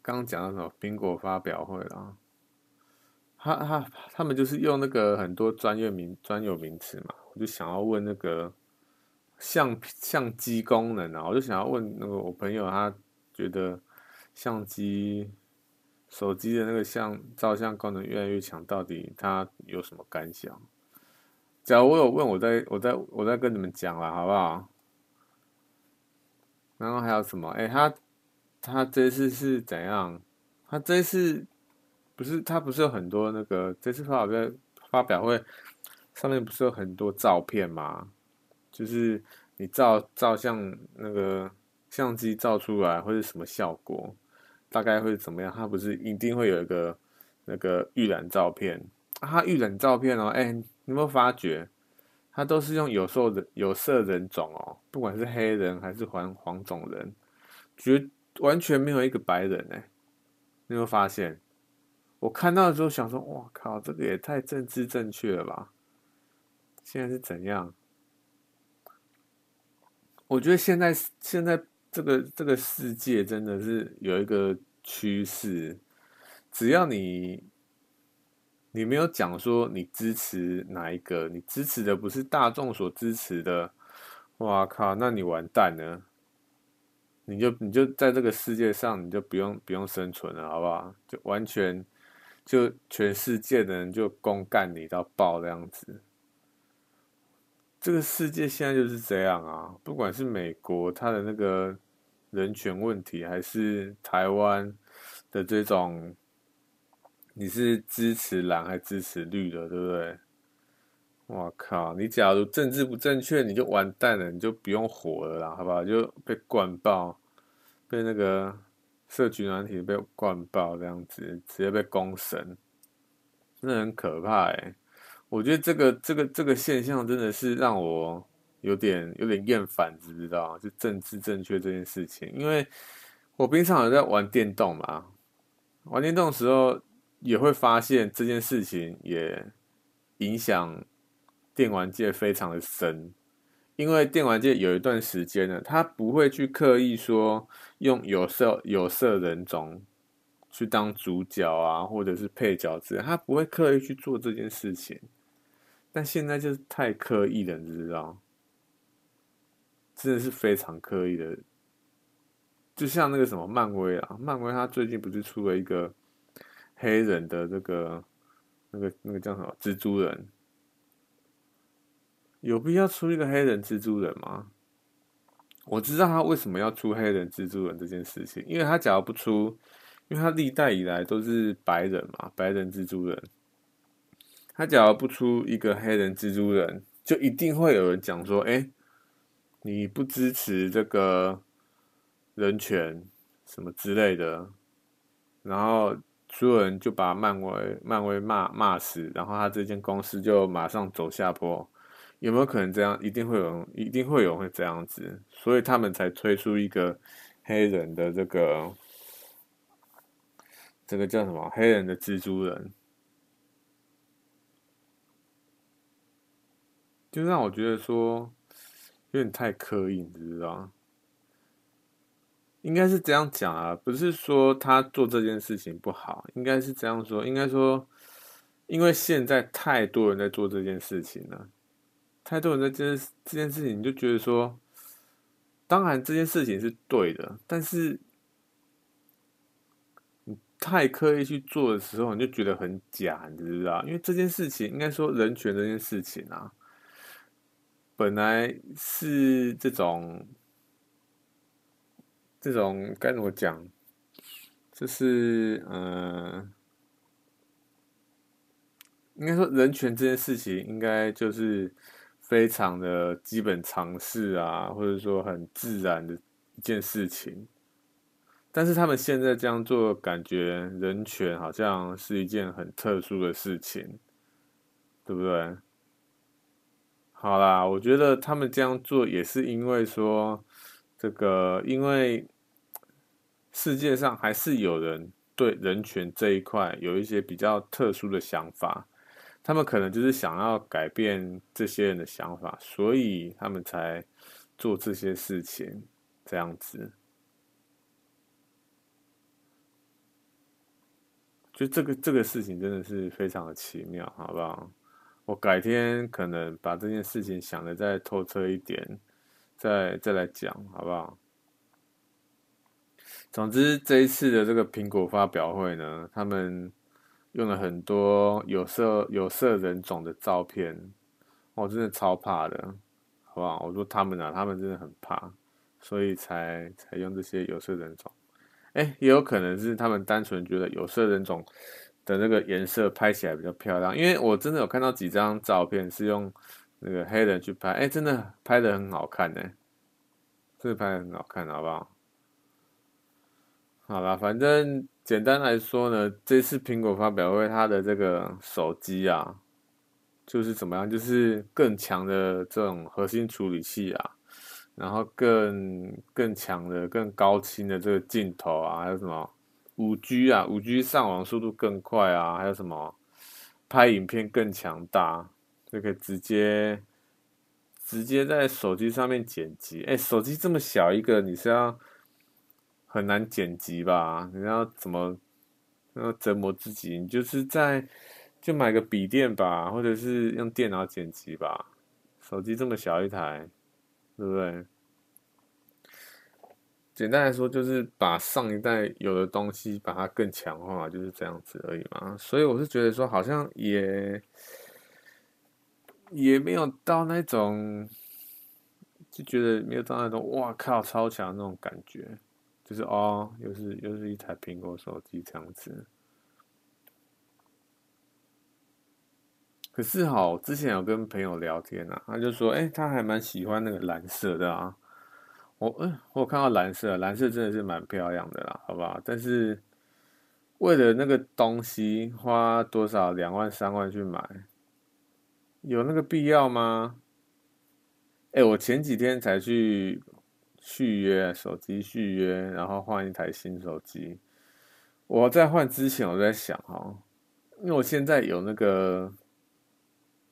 刚讲到什么苹果发表会啦，他他他们就是用那个很多专业名专有名词嘛，我就想要问那个相相机功能啊，我就想要问那个我朋友，他觉得相机手机的那个相照相功能越来越强，到底他有什么感想？假如我有问，我再我再我再跟你们讲了，好不好？然后还有什么？哎，他。他这次是怎样？他这次不是他不是有很多那个这次发表会发表会上面不是有很多照片吗？就是你照照相那个相机照出来会是什么效果？大概会怎么样？他不是一定会有一个那个预览照片啊？他预览照片哦，哎，你有没有发觉？他都是用有色人有色人种哦，不管是黑人还是黄黄种人，绝。完全没有一个白人哎，你有没有发现？我看到的时候想说，哇靠，这个也太政治正确了吧？现在是怎样？我觉得现在现在这个这个世界真的是有一个趋势，只要你你没有讲说你支持哪一个，你支持的不是大众所支持的，哇靠，那你完蛋了。你就你就在这个世界上，你就不用不用生存了，好不好？就完全就全世界的人就公干你到爆这样子。这个世界现在就是这样啊！不管是美国他的那个人权问题，还是台湾的这种，你是支持蓝还支持绿的，对不对？我靠！你假如政治不正确，你就完蛋了，你就不用活了啦，好不好？就被灌爆。被那个社群软体被灌爆这样子，直接被公审，真的很可怕哎！我觉得这个这个这个现象真的是让我有点有点厌烦，知不知道？就政治正确这件事情，因为我平常有在玩电动嘛，玩电动的时候也会发现这件事情也影响电玩界非常的深。因为电玩界有一段时间呢，他不会去刻意说用有色有色人种去当主角啊，或者是配角之类，他不会刻意去做这件事情。但现在就是太刻意了，你知道？真的是非常刻意的。就像那个什么漫威啊，漫威他最近不是出了一个黑人的这个那个那个叫什么蜘蛛人？有必要出一个黑人蜘蛛人吗？我知道他为什么要出黑人蜘蛛人这件事情，因为他假如不出，因为他历代以来都是白人嘛，白人蜘蛛人。他假如不出一个黑人蜘蛛人，就一定会有人讲说：“哎，你不支持这个人权什么之类的。”然后所有人就把漫威漫威骂骂死，然后他这间公司就马上走下坡。有没有可能这样？一定会有，一定会有人会这样子，所以他们才推出一个黑人的这个，这个叫什么？黑人的蜘蛛人，就让我觉得说有点太刻意，你知道？应该是这样讲啊，不是说他做这件事情不好，应该是这样说，应该说，因为现在太多人在做这件事情了。太多人在这件这件事情，你就觉得说，当然这件事情是对的，但是你太刻意去做的时候，你就觉得很假，你知不知道？因为这件事情，应该说人权这件事情啊，本来是这种这种该怎么讲？就是嗯。应该说人权这件事情，应该就是。非常的基本常识啊，或者说很自然的一件事情。但是他们现在这样做，感觉人权好像是一件很特殊的事情，对不对？好啦，我觉得他们这样做也是因为说，这个因为世界上还是有人对人权这一块有一些比较特殊的想法，他们可能就是想要改变这些人的想法，所以他们才做这些事情，这样子。就这个这个事情真的是非常的奇妙，好不好？我改天可能把这件事情想得再透彻一点，再再来讲，好不好？总之这一次的这个苹果发表会呢，他们用了很多有色有色人种的照片，我真的超怕的，好不好？我说他们啊，他们真的很怕，所以才才用这些有色人种。哎，也有可能是他们单纯觉得有色人种的那个颜色拍起来比较漂亮，因为我真的有看到几张照片是用那个黑人去拍，哎，真的拍的很好看呢，真的拍得很好看，好不好？好啦，反正简单来说呢，这次苹果发表会它的这个手机啊，就是怎么样，就是更强的这种核心处理器啊。然后更更强的、更高清的这个镜头啊，还有什么五 G 啊，五 G 上网速度更快啊，还有什么拍影片更强大，就可以直接直接在手机上面剪辑。哎，手机这么小一个，你是要很难剪辑吧？你要怎么要折磨自己？你就是在就买个笔电吧，或者是用电脑剪辑吧。手机这么小一台。对不对？简单来说，就是把上一代有的东西把它更强化，就是这样子而已嘛。所以我是觉得说，好像也也没有到那种，就觉得没有到那种哇靠超强那种感觉，就是哦，又是又是一台苹果手机这样子。可是哈，之前有跟朋友聊天啊，他就说，哎、他还蛮喜欢那个蓝色的啊。我，哎、欸，我看到蓝色，蓝色真的是蛮漂亮的啦，好不好？但是为了那个东西花多少两万三万去买，有那个必要吗？哎、我前几天才去续约手机续约，然后换一台新手机。我在换之前，我在想哈，因为我现在有那个。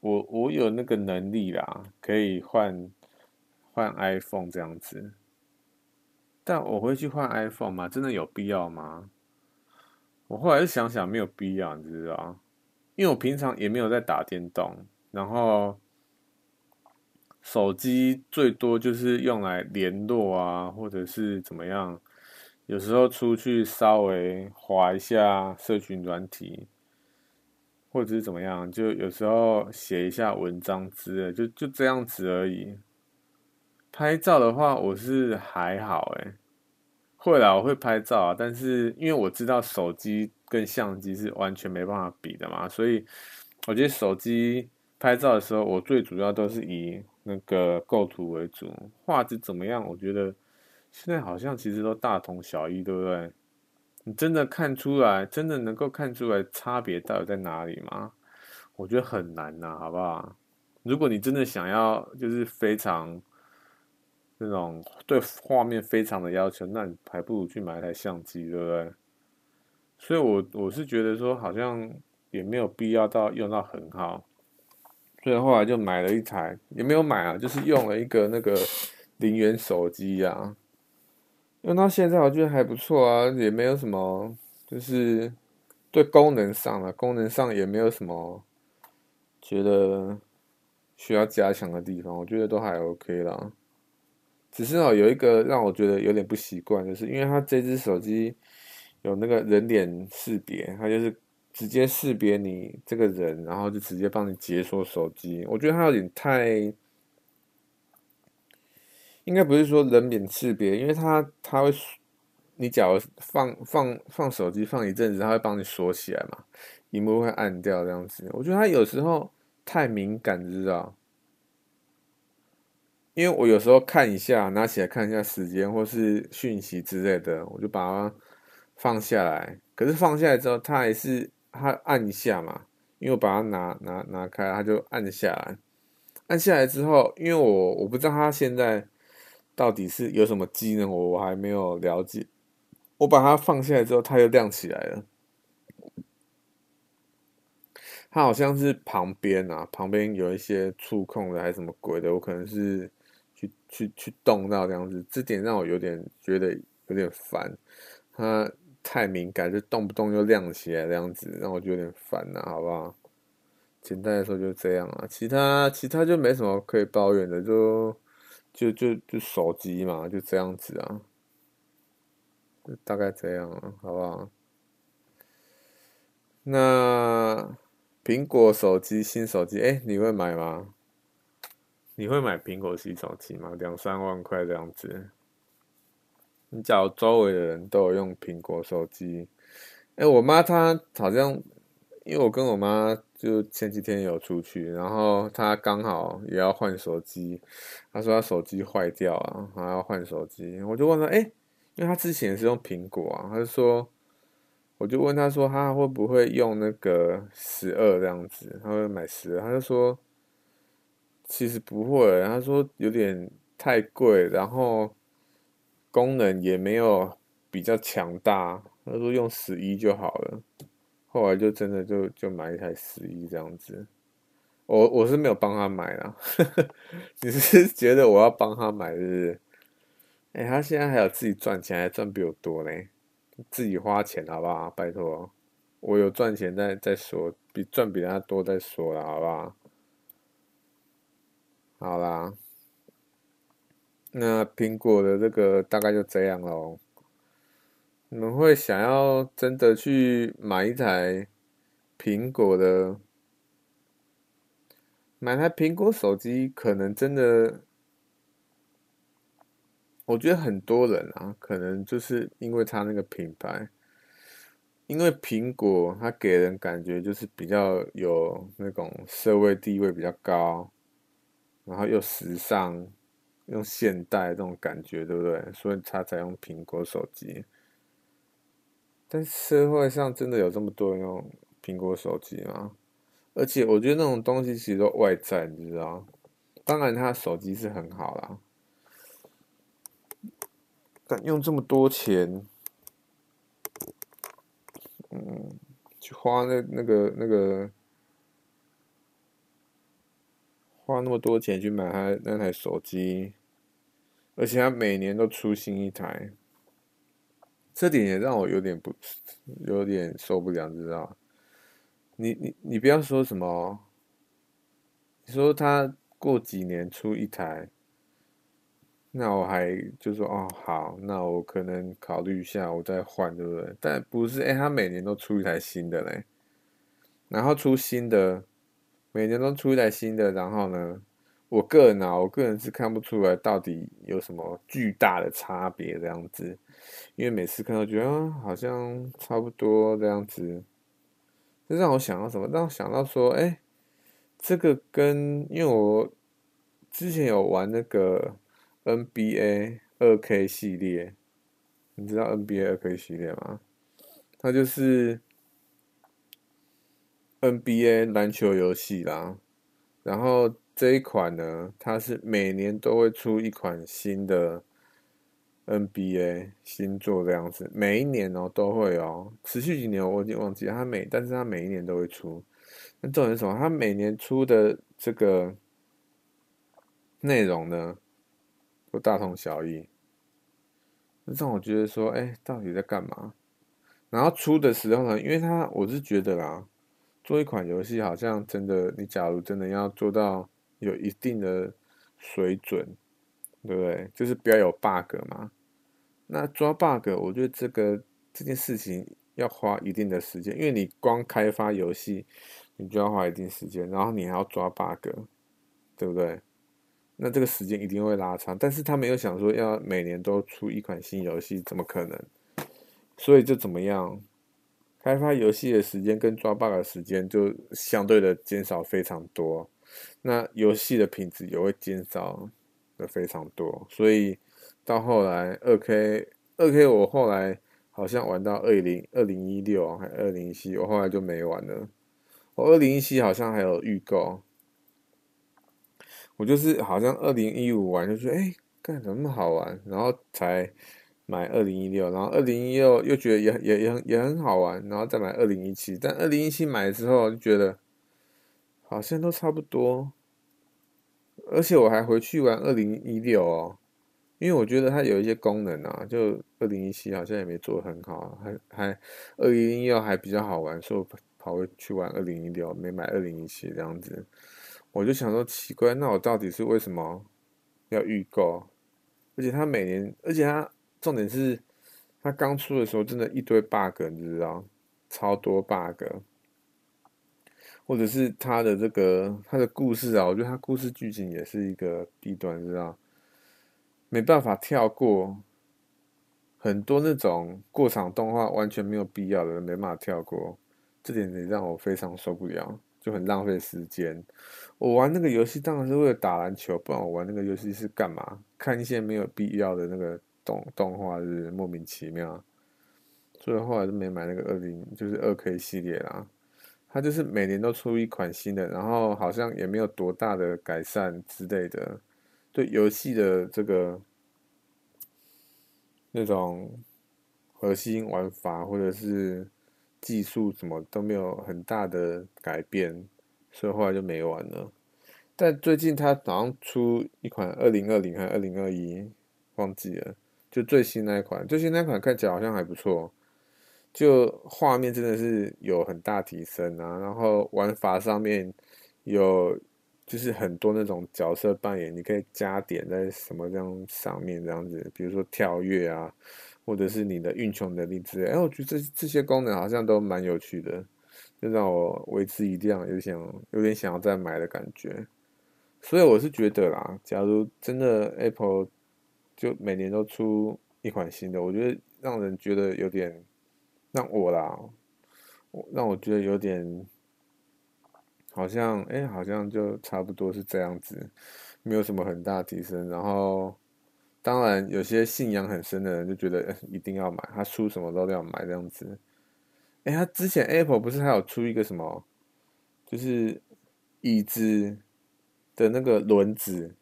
我我有那个能力啦，可以换换 iPhone 这样子，但我会去换 iPhone 吗？真的有必要吗？我后来就想想，没有必要，你知道？因为我平常也没有在打电动，然后手机最多就是用来联络啊，或者是怎么样，有时候出去稍微滑一下社群软体。或者是怎么样，就有时候写一下文章之类，就就这样子而已。拍照的话，我是还好诶，会啦，我会拍照啊，但是因为我知道手机跟相机是完全没办法比的嘛，所以我觉得手机拍照的时候，我最主要都是以那个构图为主，画质怎么样，我觉得现在好像其实都大同小异，对不对？你真的看出来，真的能够看出来差别到底在哪里吗？我觉得很难呐，好不好？如果你真的想要，就是非常那种对画面非常的要求，那你还不如去买一台相机，对不对？所以我我是觉得说，好像也没有必要到用到很好，所以后来就买了一台，也没有买啊，就是用了一个那个零元手机呀。用到现在我觉得还不错啊，也没有什么，就是对功能上啊，功能上也没有什么觉得需要加强的地方，我觉得都还 OK 啦。只是哦，有一个让我觉得有点不习惯，就是因为它这只手机有那个人脸识别，它就是直接识别你这个人，然后就直接帮你解锁手机。我觉得它有点太。应该不是说人脸识别，因为它它会，你假如放放放手机放一阵子，它会帮你锁起来嘛，屏幕会暗掉这样子。我觉得它有时候太敏感，知道？因为我有时候看一下，拿起来看一下时间或是讯息之类的，我就把它放下来。可是放下来之后，它还是它按一下嘛，因为我把它拿拿拿开，它就按下来。按下来之后，因为我我不知道它现在到底是有什么机能，我我还没有了解。我把它放下来之后，它又亮起来了。它好像是旁边啊，旁边有一些触控的还是什么鬼的，我可能是去去去动到这样子，这点让我有点觉得有点烦。它太敏感，就动不动就亮起来这样子，让我觉得有点烦呐，好不好？简单来说就这样啊，其他其他就没什么可以抱怨的，就就就就手机嘛，就这样子啊，大概这样啊，好不好？那。苹果手机新手机，哎，你会买吗？你会买苹果新手机吗？两三万块这样子。你假如周围的人都有用苹果手机，哎，我妈她好像，因为我跟我妈就前几天有出去，然后她刚好也要换手机，她说她手机坏掉了，还要换手机，我就问她，哎，因为她之前是用苹果啊，她就说。我就问她说，她会不会用那个十二这样子？她会买十二？她就说其实不会。他说有点太贵，然后功能也没有比较强大。他说用十一就好了。后来就真的就就买一台十一这样子。我我是没有帮他买啦，你是觉得我要帮他买是不是？哎，他现在还有自己赚钱，还赚比我多嘞。自己花钱好不好？拜托，我有赚钱再再说，比赚比他多再说了，好不好？好啦，那苹果的这个大概就这样喽。你们会想要真的去买一台苹果的，买台苹果手机，可能真的。我觉得很多人啊，可能就是因为他那个品牌，因为苹果它给人感觉就是比较有那种社会地位比较高，然后又时尚、又现代这种感觉，对不对？所以他才用苹果手机。但社会上真的有这么多人用苹果手机吗？而且我觉得那种东西其实都外在，你知道？当然，他手机是很好啦。但用这么多钱，嗯，去花那那个那个，花那么多钱去买他那台手机，而且他每年都出新一台，这点也让我有点不，有点受不了，知道？你你你不要说什么，你说他过几年出一台。那我还就说哦好，那我可能考虑一下，我再换，对不对？但不是，哎，他每年都出一台新的嘞，然后出新的，每年都出一台新的，然后呢，我个人啊，我个人是看不出来到底有什么巨大的差别这样子，因为每次看都觉得，好像差不多这样子，这让我想到什么？让我想到说，哎，这个跟因为我之前有玩那个。NBA 二 K 系列，你知道 NBA 二 K 系列吗？它就是 NBA 篮球游戏啦。然后这一款呢，它是每年都会出一款新的 NBA 新作这样子，每一年哦都会哦，持续几年我已经忘记了，它每，但是它每一年都会出。那重点是什么？它每年出的这个内容呢？都大同小异，让我觉得说，哎、到底在干嘛？然后出的时候呢，因为它我是觉得啦，做一款游戏好像真的，你假如真的要做到有一定的水准，对不对？就是不要有 bug 嘛。那抓 bug，我觉得这个这件事情要花一定的时间，因为你光开发游戏，你就要花一定时间，然后你还要抓 bug，对不对？那这个时间一定会拉长，但是他没有想说要每年都出一款新游戏，怎么可能？所以就怎么样，开发游戏的时间跟抓 bug 的时间就相对的减少非常多，那游戏的品质也会减少的非常多，所以到后来二 K 二 K 我后来好像玩到二零二零一六还二零一七，我后来就没玩了。我二零一七好像还有预购，我就是好像二零一五玩就觉得哎，干怎么那么好玩，然后才买二零一六，然后二零一六又觉得也也也也很好玩，然后再买二零一七，但二零一七买了之后就觉得好像都差不多。而且我还回去玩二零一六哦，因为我觉得它有一些功能啊，就二零一七好像也没做得很好，还还二零一六还比较好玩，所以我跑回去玩二零一六，没买二零一七这样子。我就想说奇怪，那我到底是为什么要预购？而且它每年，而且它重点是它刚出的时候真的一堆 bug，你知道，超多 bug。或者是他的这个他的故事啊，我觉得他故事剧情也是一个弊端，知道？没办法跳过很多那种过场动画，完全没有必要的，没办法跳过，这点也让我非常受不了，就很浪费时间。我玩那个游戏当然是为了打篮球，不然我玩那个游戏是干嘛？看一些没有必要的那个动动画，是莫名其妙。所以后来就没买那个二零，就是二 K 系列啦。它就是每年都出一款新的，然后好像也没有多大的改善之类的，对游戏的这个那种核心玩法或者是技术什么都没有很大的改变，所以后来就没玩了。但最近它好像出一款二零二零还是二零二一，忘记了，就最新那一款，最新那一款看起来好像还不错。就画面真的是有很大提升啊，然后玩法上面有就是很多那种角色扮演，你可以加点在什么这样上面这样子，比如说跳跃啊，或者是你的运球能力之类。哎，我觉得这这些功能好像都蛮有趣的，就让我为之一亮，有想有点想要再买的感觉。所以我是觉得啦，假如真的 Apple 就每年都出一款新的，我觉得让人觉得有点。让我啦，让我觉得有点好像，哎、好像就差不多是这样子，没有什么很大提升。然后，当然有些信仰很深的人就觉得，欸、一定要买，他出什么都要买这样子。哎、他之前 Apple 不是还有出一个什么，就是椅子的那个轮子？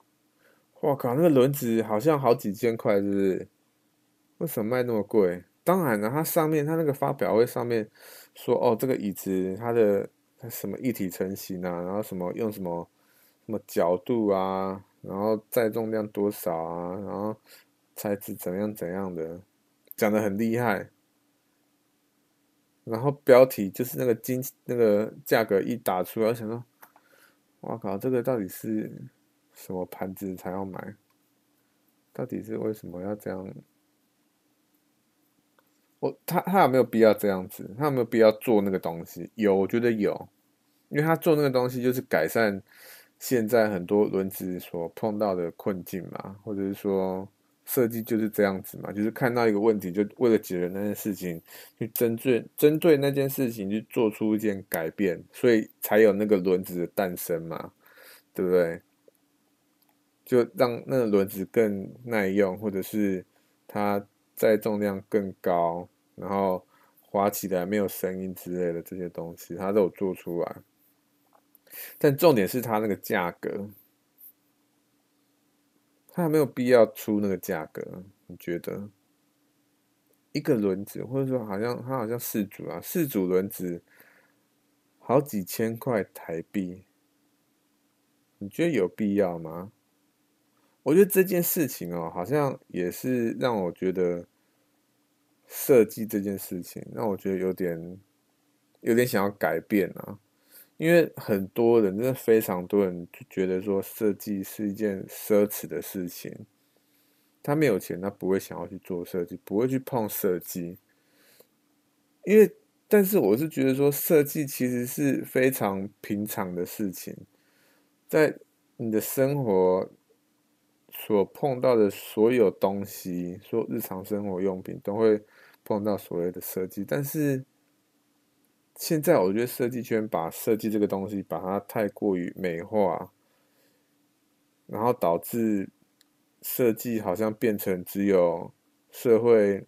我靠，那个轮子好像好几千块，是不是？为什么卖那么贵？当然了，它上面它那个发表会上面说哦，这个椅子它的它什么一体成型啊，然后什么用什么什么角度啊，然后载重量多少啊，然后材质怎样怎样的，讲得很厉害。然后标题就是那个金那个价格一打出来，我想说，哇靠，这个到底是什么盘子才要买？到底是为什么要这样？我他他有没有必要这样子？他有没有必要做那个东西？有，我觉得有，因为他做那个东西就是改善现在很多轮子所碰到的困境嘛，或者是说设计就是这样子嘛，就是看到一个问题，就为了解决那件事情，去针对针对那件事情去做出一件改变，所以才有那个轮子的诞生嘛，对不对？就让那个轮子更耐用，或者是它。载重量更高，然后滑起来没有声音之类的这些东西，它都有做出来。但重点是它那个价格，它还没有必要出那个价格？你觉得？一个轮子，或者说好像它好像四组啊，四组轮子，好几千块台币，你觉得有必要吗？我觉得这件事情哦，好像也是让我觉得设计这件事情让我觉得有点有点想要改变啊，因为很多人真的非常多人就觉得说设计是一件奢侈的事情，他没有钱，他不会想要去做设计，不会去碰设计，因为但是我是觉得说设计其实是非常平常的事情，在你的生活。所碰到的所有东西，说日常生活用品都会碰到所谓的设计，但是现在我觉得设计圈把设计这个东西把它太过于美化，然后导致设计好像变成只有社会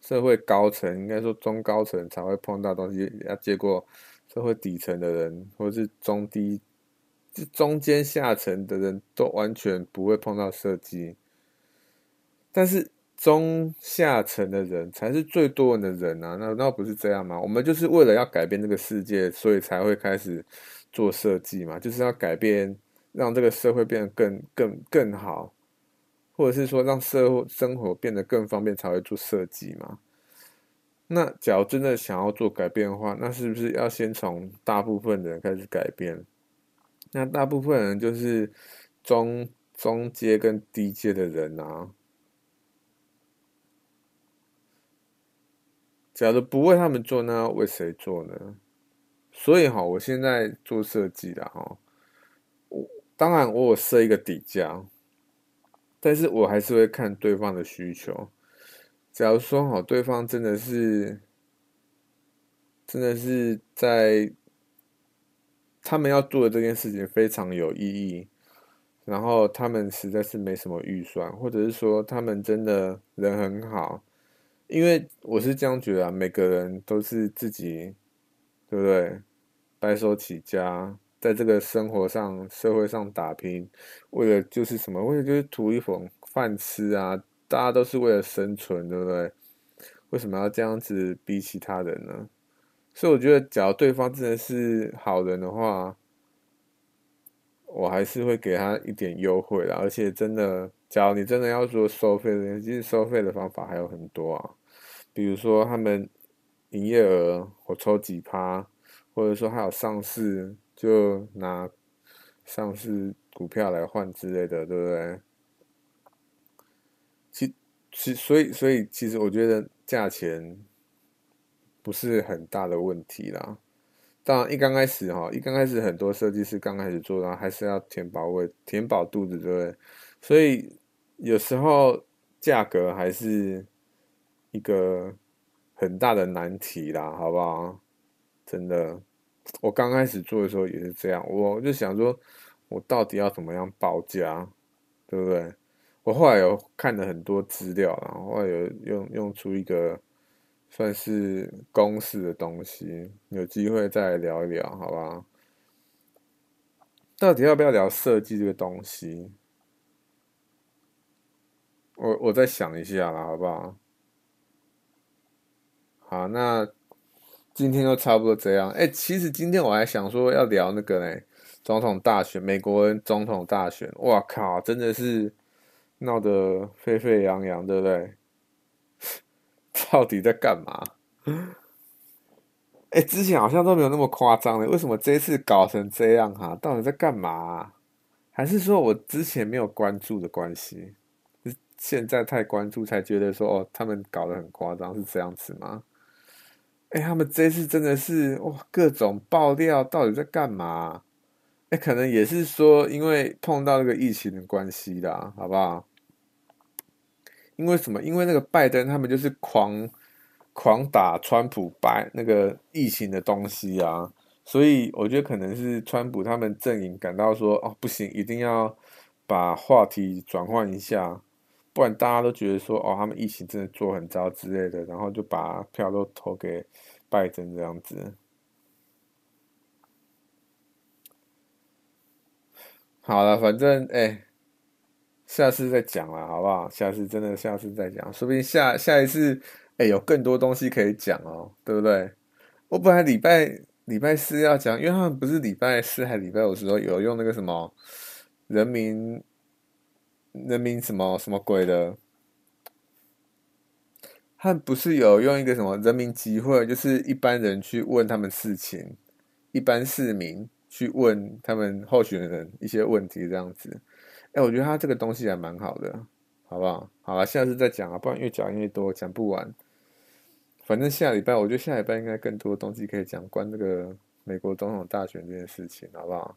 社会高层，应该说中高层才会碰到东西，要结果社会底层的人或者是中低、中间下层的人都完全不会碰到设计，但是中下层的人才是最多人的人啊，那那不是这样吗？我们就是为了要改变这个世界，所以才会开始做设计嘛，就是要改变。让这个社会变得更更更好，或者是说让社会生活变得更方便，才会做设计嘛。那假如真的想要做改变的话，那是不是要先从大部分的人开始改变？那大部分人就是中中阶跟低阶的人啊。假如不为他们做，那要为谁做呢？所以哈，我现在做设计的哈。我当然，我有设一个底价，但是我还是会看对方的需求。假如说好，对方真的是，真的是在他们要做的这件事情非常有意义，然后他们实在是没什么预算，或者是说他们真的人很好，因为我是这样觉得啊，每个人都是自己，对不对？白手起家。在这个生活上、社会上打拼，为了就是什么？为了就是图一口饭吃啊！大家都是为了生存，对不对？为什么要这样子逼其他人呢？所以我觉得，假如对方真的是好人的话，我还是会给他一点优惠的。而且，真的，假如你真的要做收费的，其实收费的方法还有很多啊。比如说，他们营业额我抽几趴，或者说还有上市。就拿上市股票来换之类的，对不对？其其所以所以其实我觉得价钱不是很大的问题啦。当然一刚开始哈，一刚开始很多设计师刚开始做，然后还是要填饱胃、填饱肚子，对不对？所以有时候价格还是一个很大的难题啦，好不好？真的。我刚开始做的时候也是这样，我就想说，我到底要怎么样报价，对不对？我后来有看了很多资料，然后后来有用用出一个算是公式的东西，有机会再聊一聊，好不好？到底要不要聊设计这个东西？我我再想一下啦，好不好？好，那。今天就差不多这样。哎、其实今天我还想说要聊那个呢，总统大选，美国总统大选。哇靠，真的是闹得沸沸扬扬，对不对？到底在干嘛？哎、之前好像都没有那么夸张的，为什么这次搞成这样哈？到底在干嘛？还是说我之前没有关注的关系？现在太关注才觉得说哦，他们搞得很夸张，是这样子吗？哎、他们这次真的是哇，各种爆料，到底在干嘛？哎、可能也是说，因为碰到那个疫情的关系啦，好不好？因为什么？因为那个拜登他们就是狂狂打川普白那个疫情的东西啊，所以我觉得可能是川普他们阵营感到说，哦，不行，一定要把话题转换一下。不然大家都觉得说哦，他们疫情真的做很糟之类的，然后就把票都投给拜登这样子。好了，反正哎、下次再讲了，好不好？下次真的下次再讲，说不定下下一次哎、有更多东西可以讲哦，对不对？我本来礼拜礼拜四要讲，因为他们不是礼拜四还礼拜五时候有用那个什么人民。人民什么什么鬼的？他不是有用一个什么人民集会，就是一般人去问他们事情，一般市民去问他们候选人一些问题，这样子。哎，我觉得他这个东西还蛮好的，好不好？好了，下次再讲啊，不然越讲越多，讲不完。反正下礼拜，我觉得下礼拜应该更多东西可以讲，关这个美国总统大选这件事情，好不好？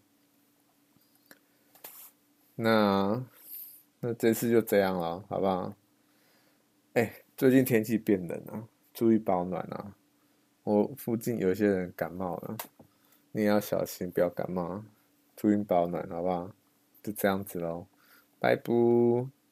那。那这次就这样了，好不好？哎、最近天气变冷了，注意保暖啊！我附近有些人感冒了，你也要小心，不要感冒，注意保暖，好不好？就这样子喽，拜拜。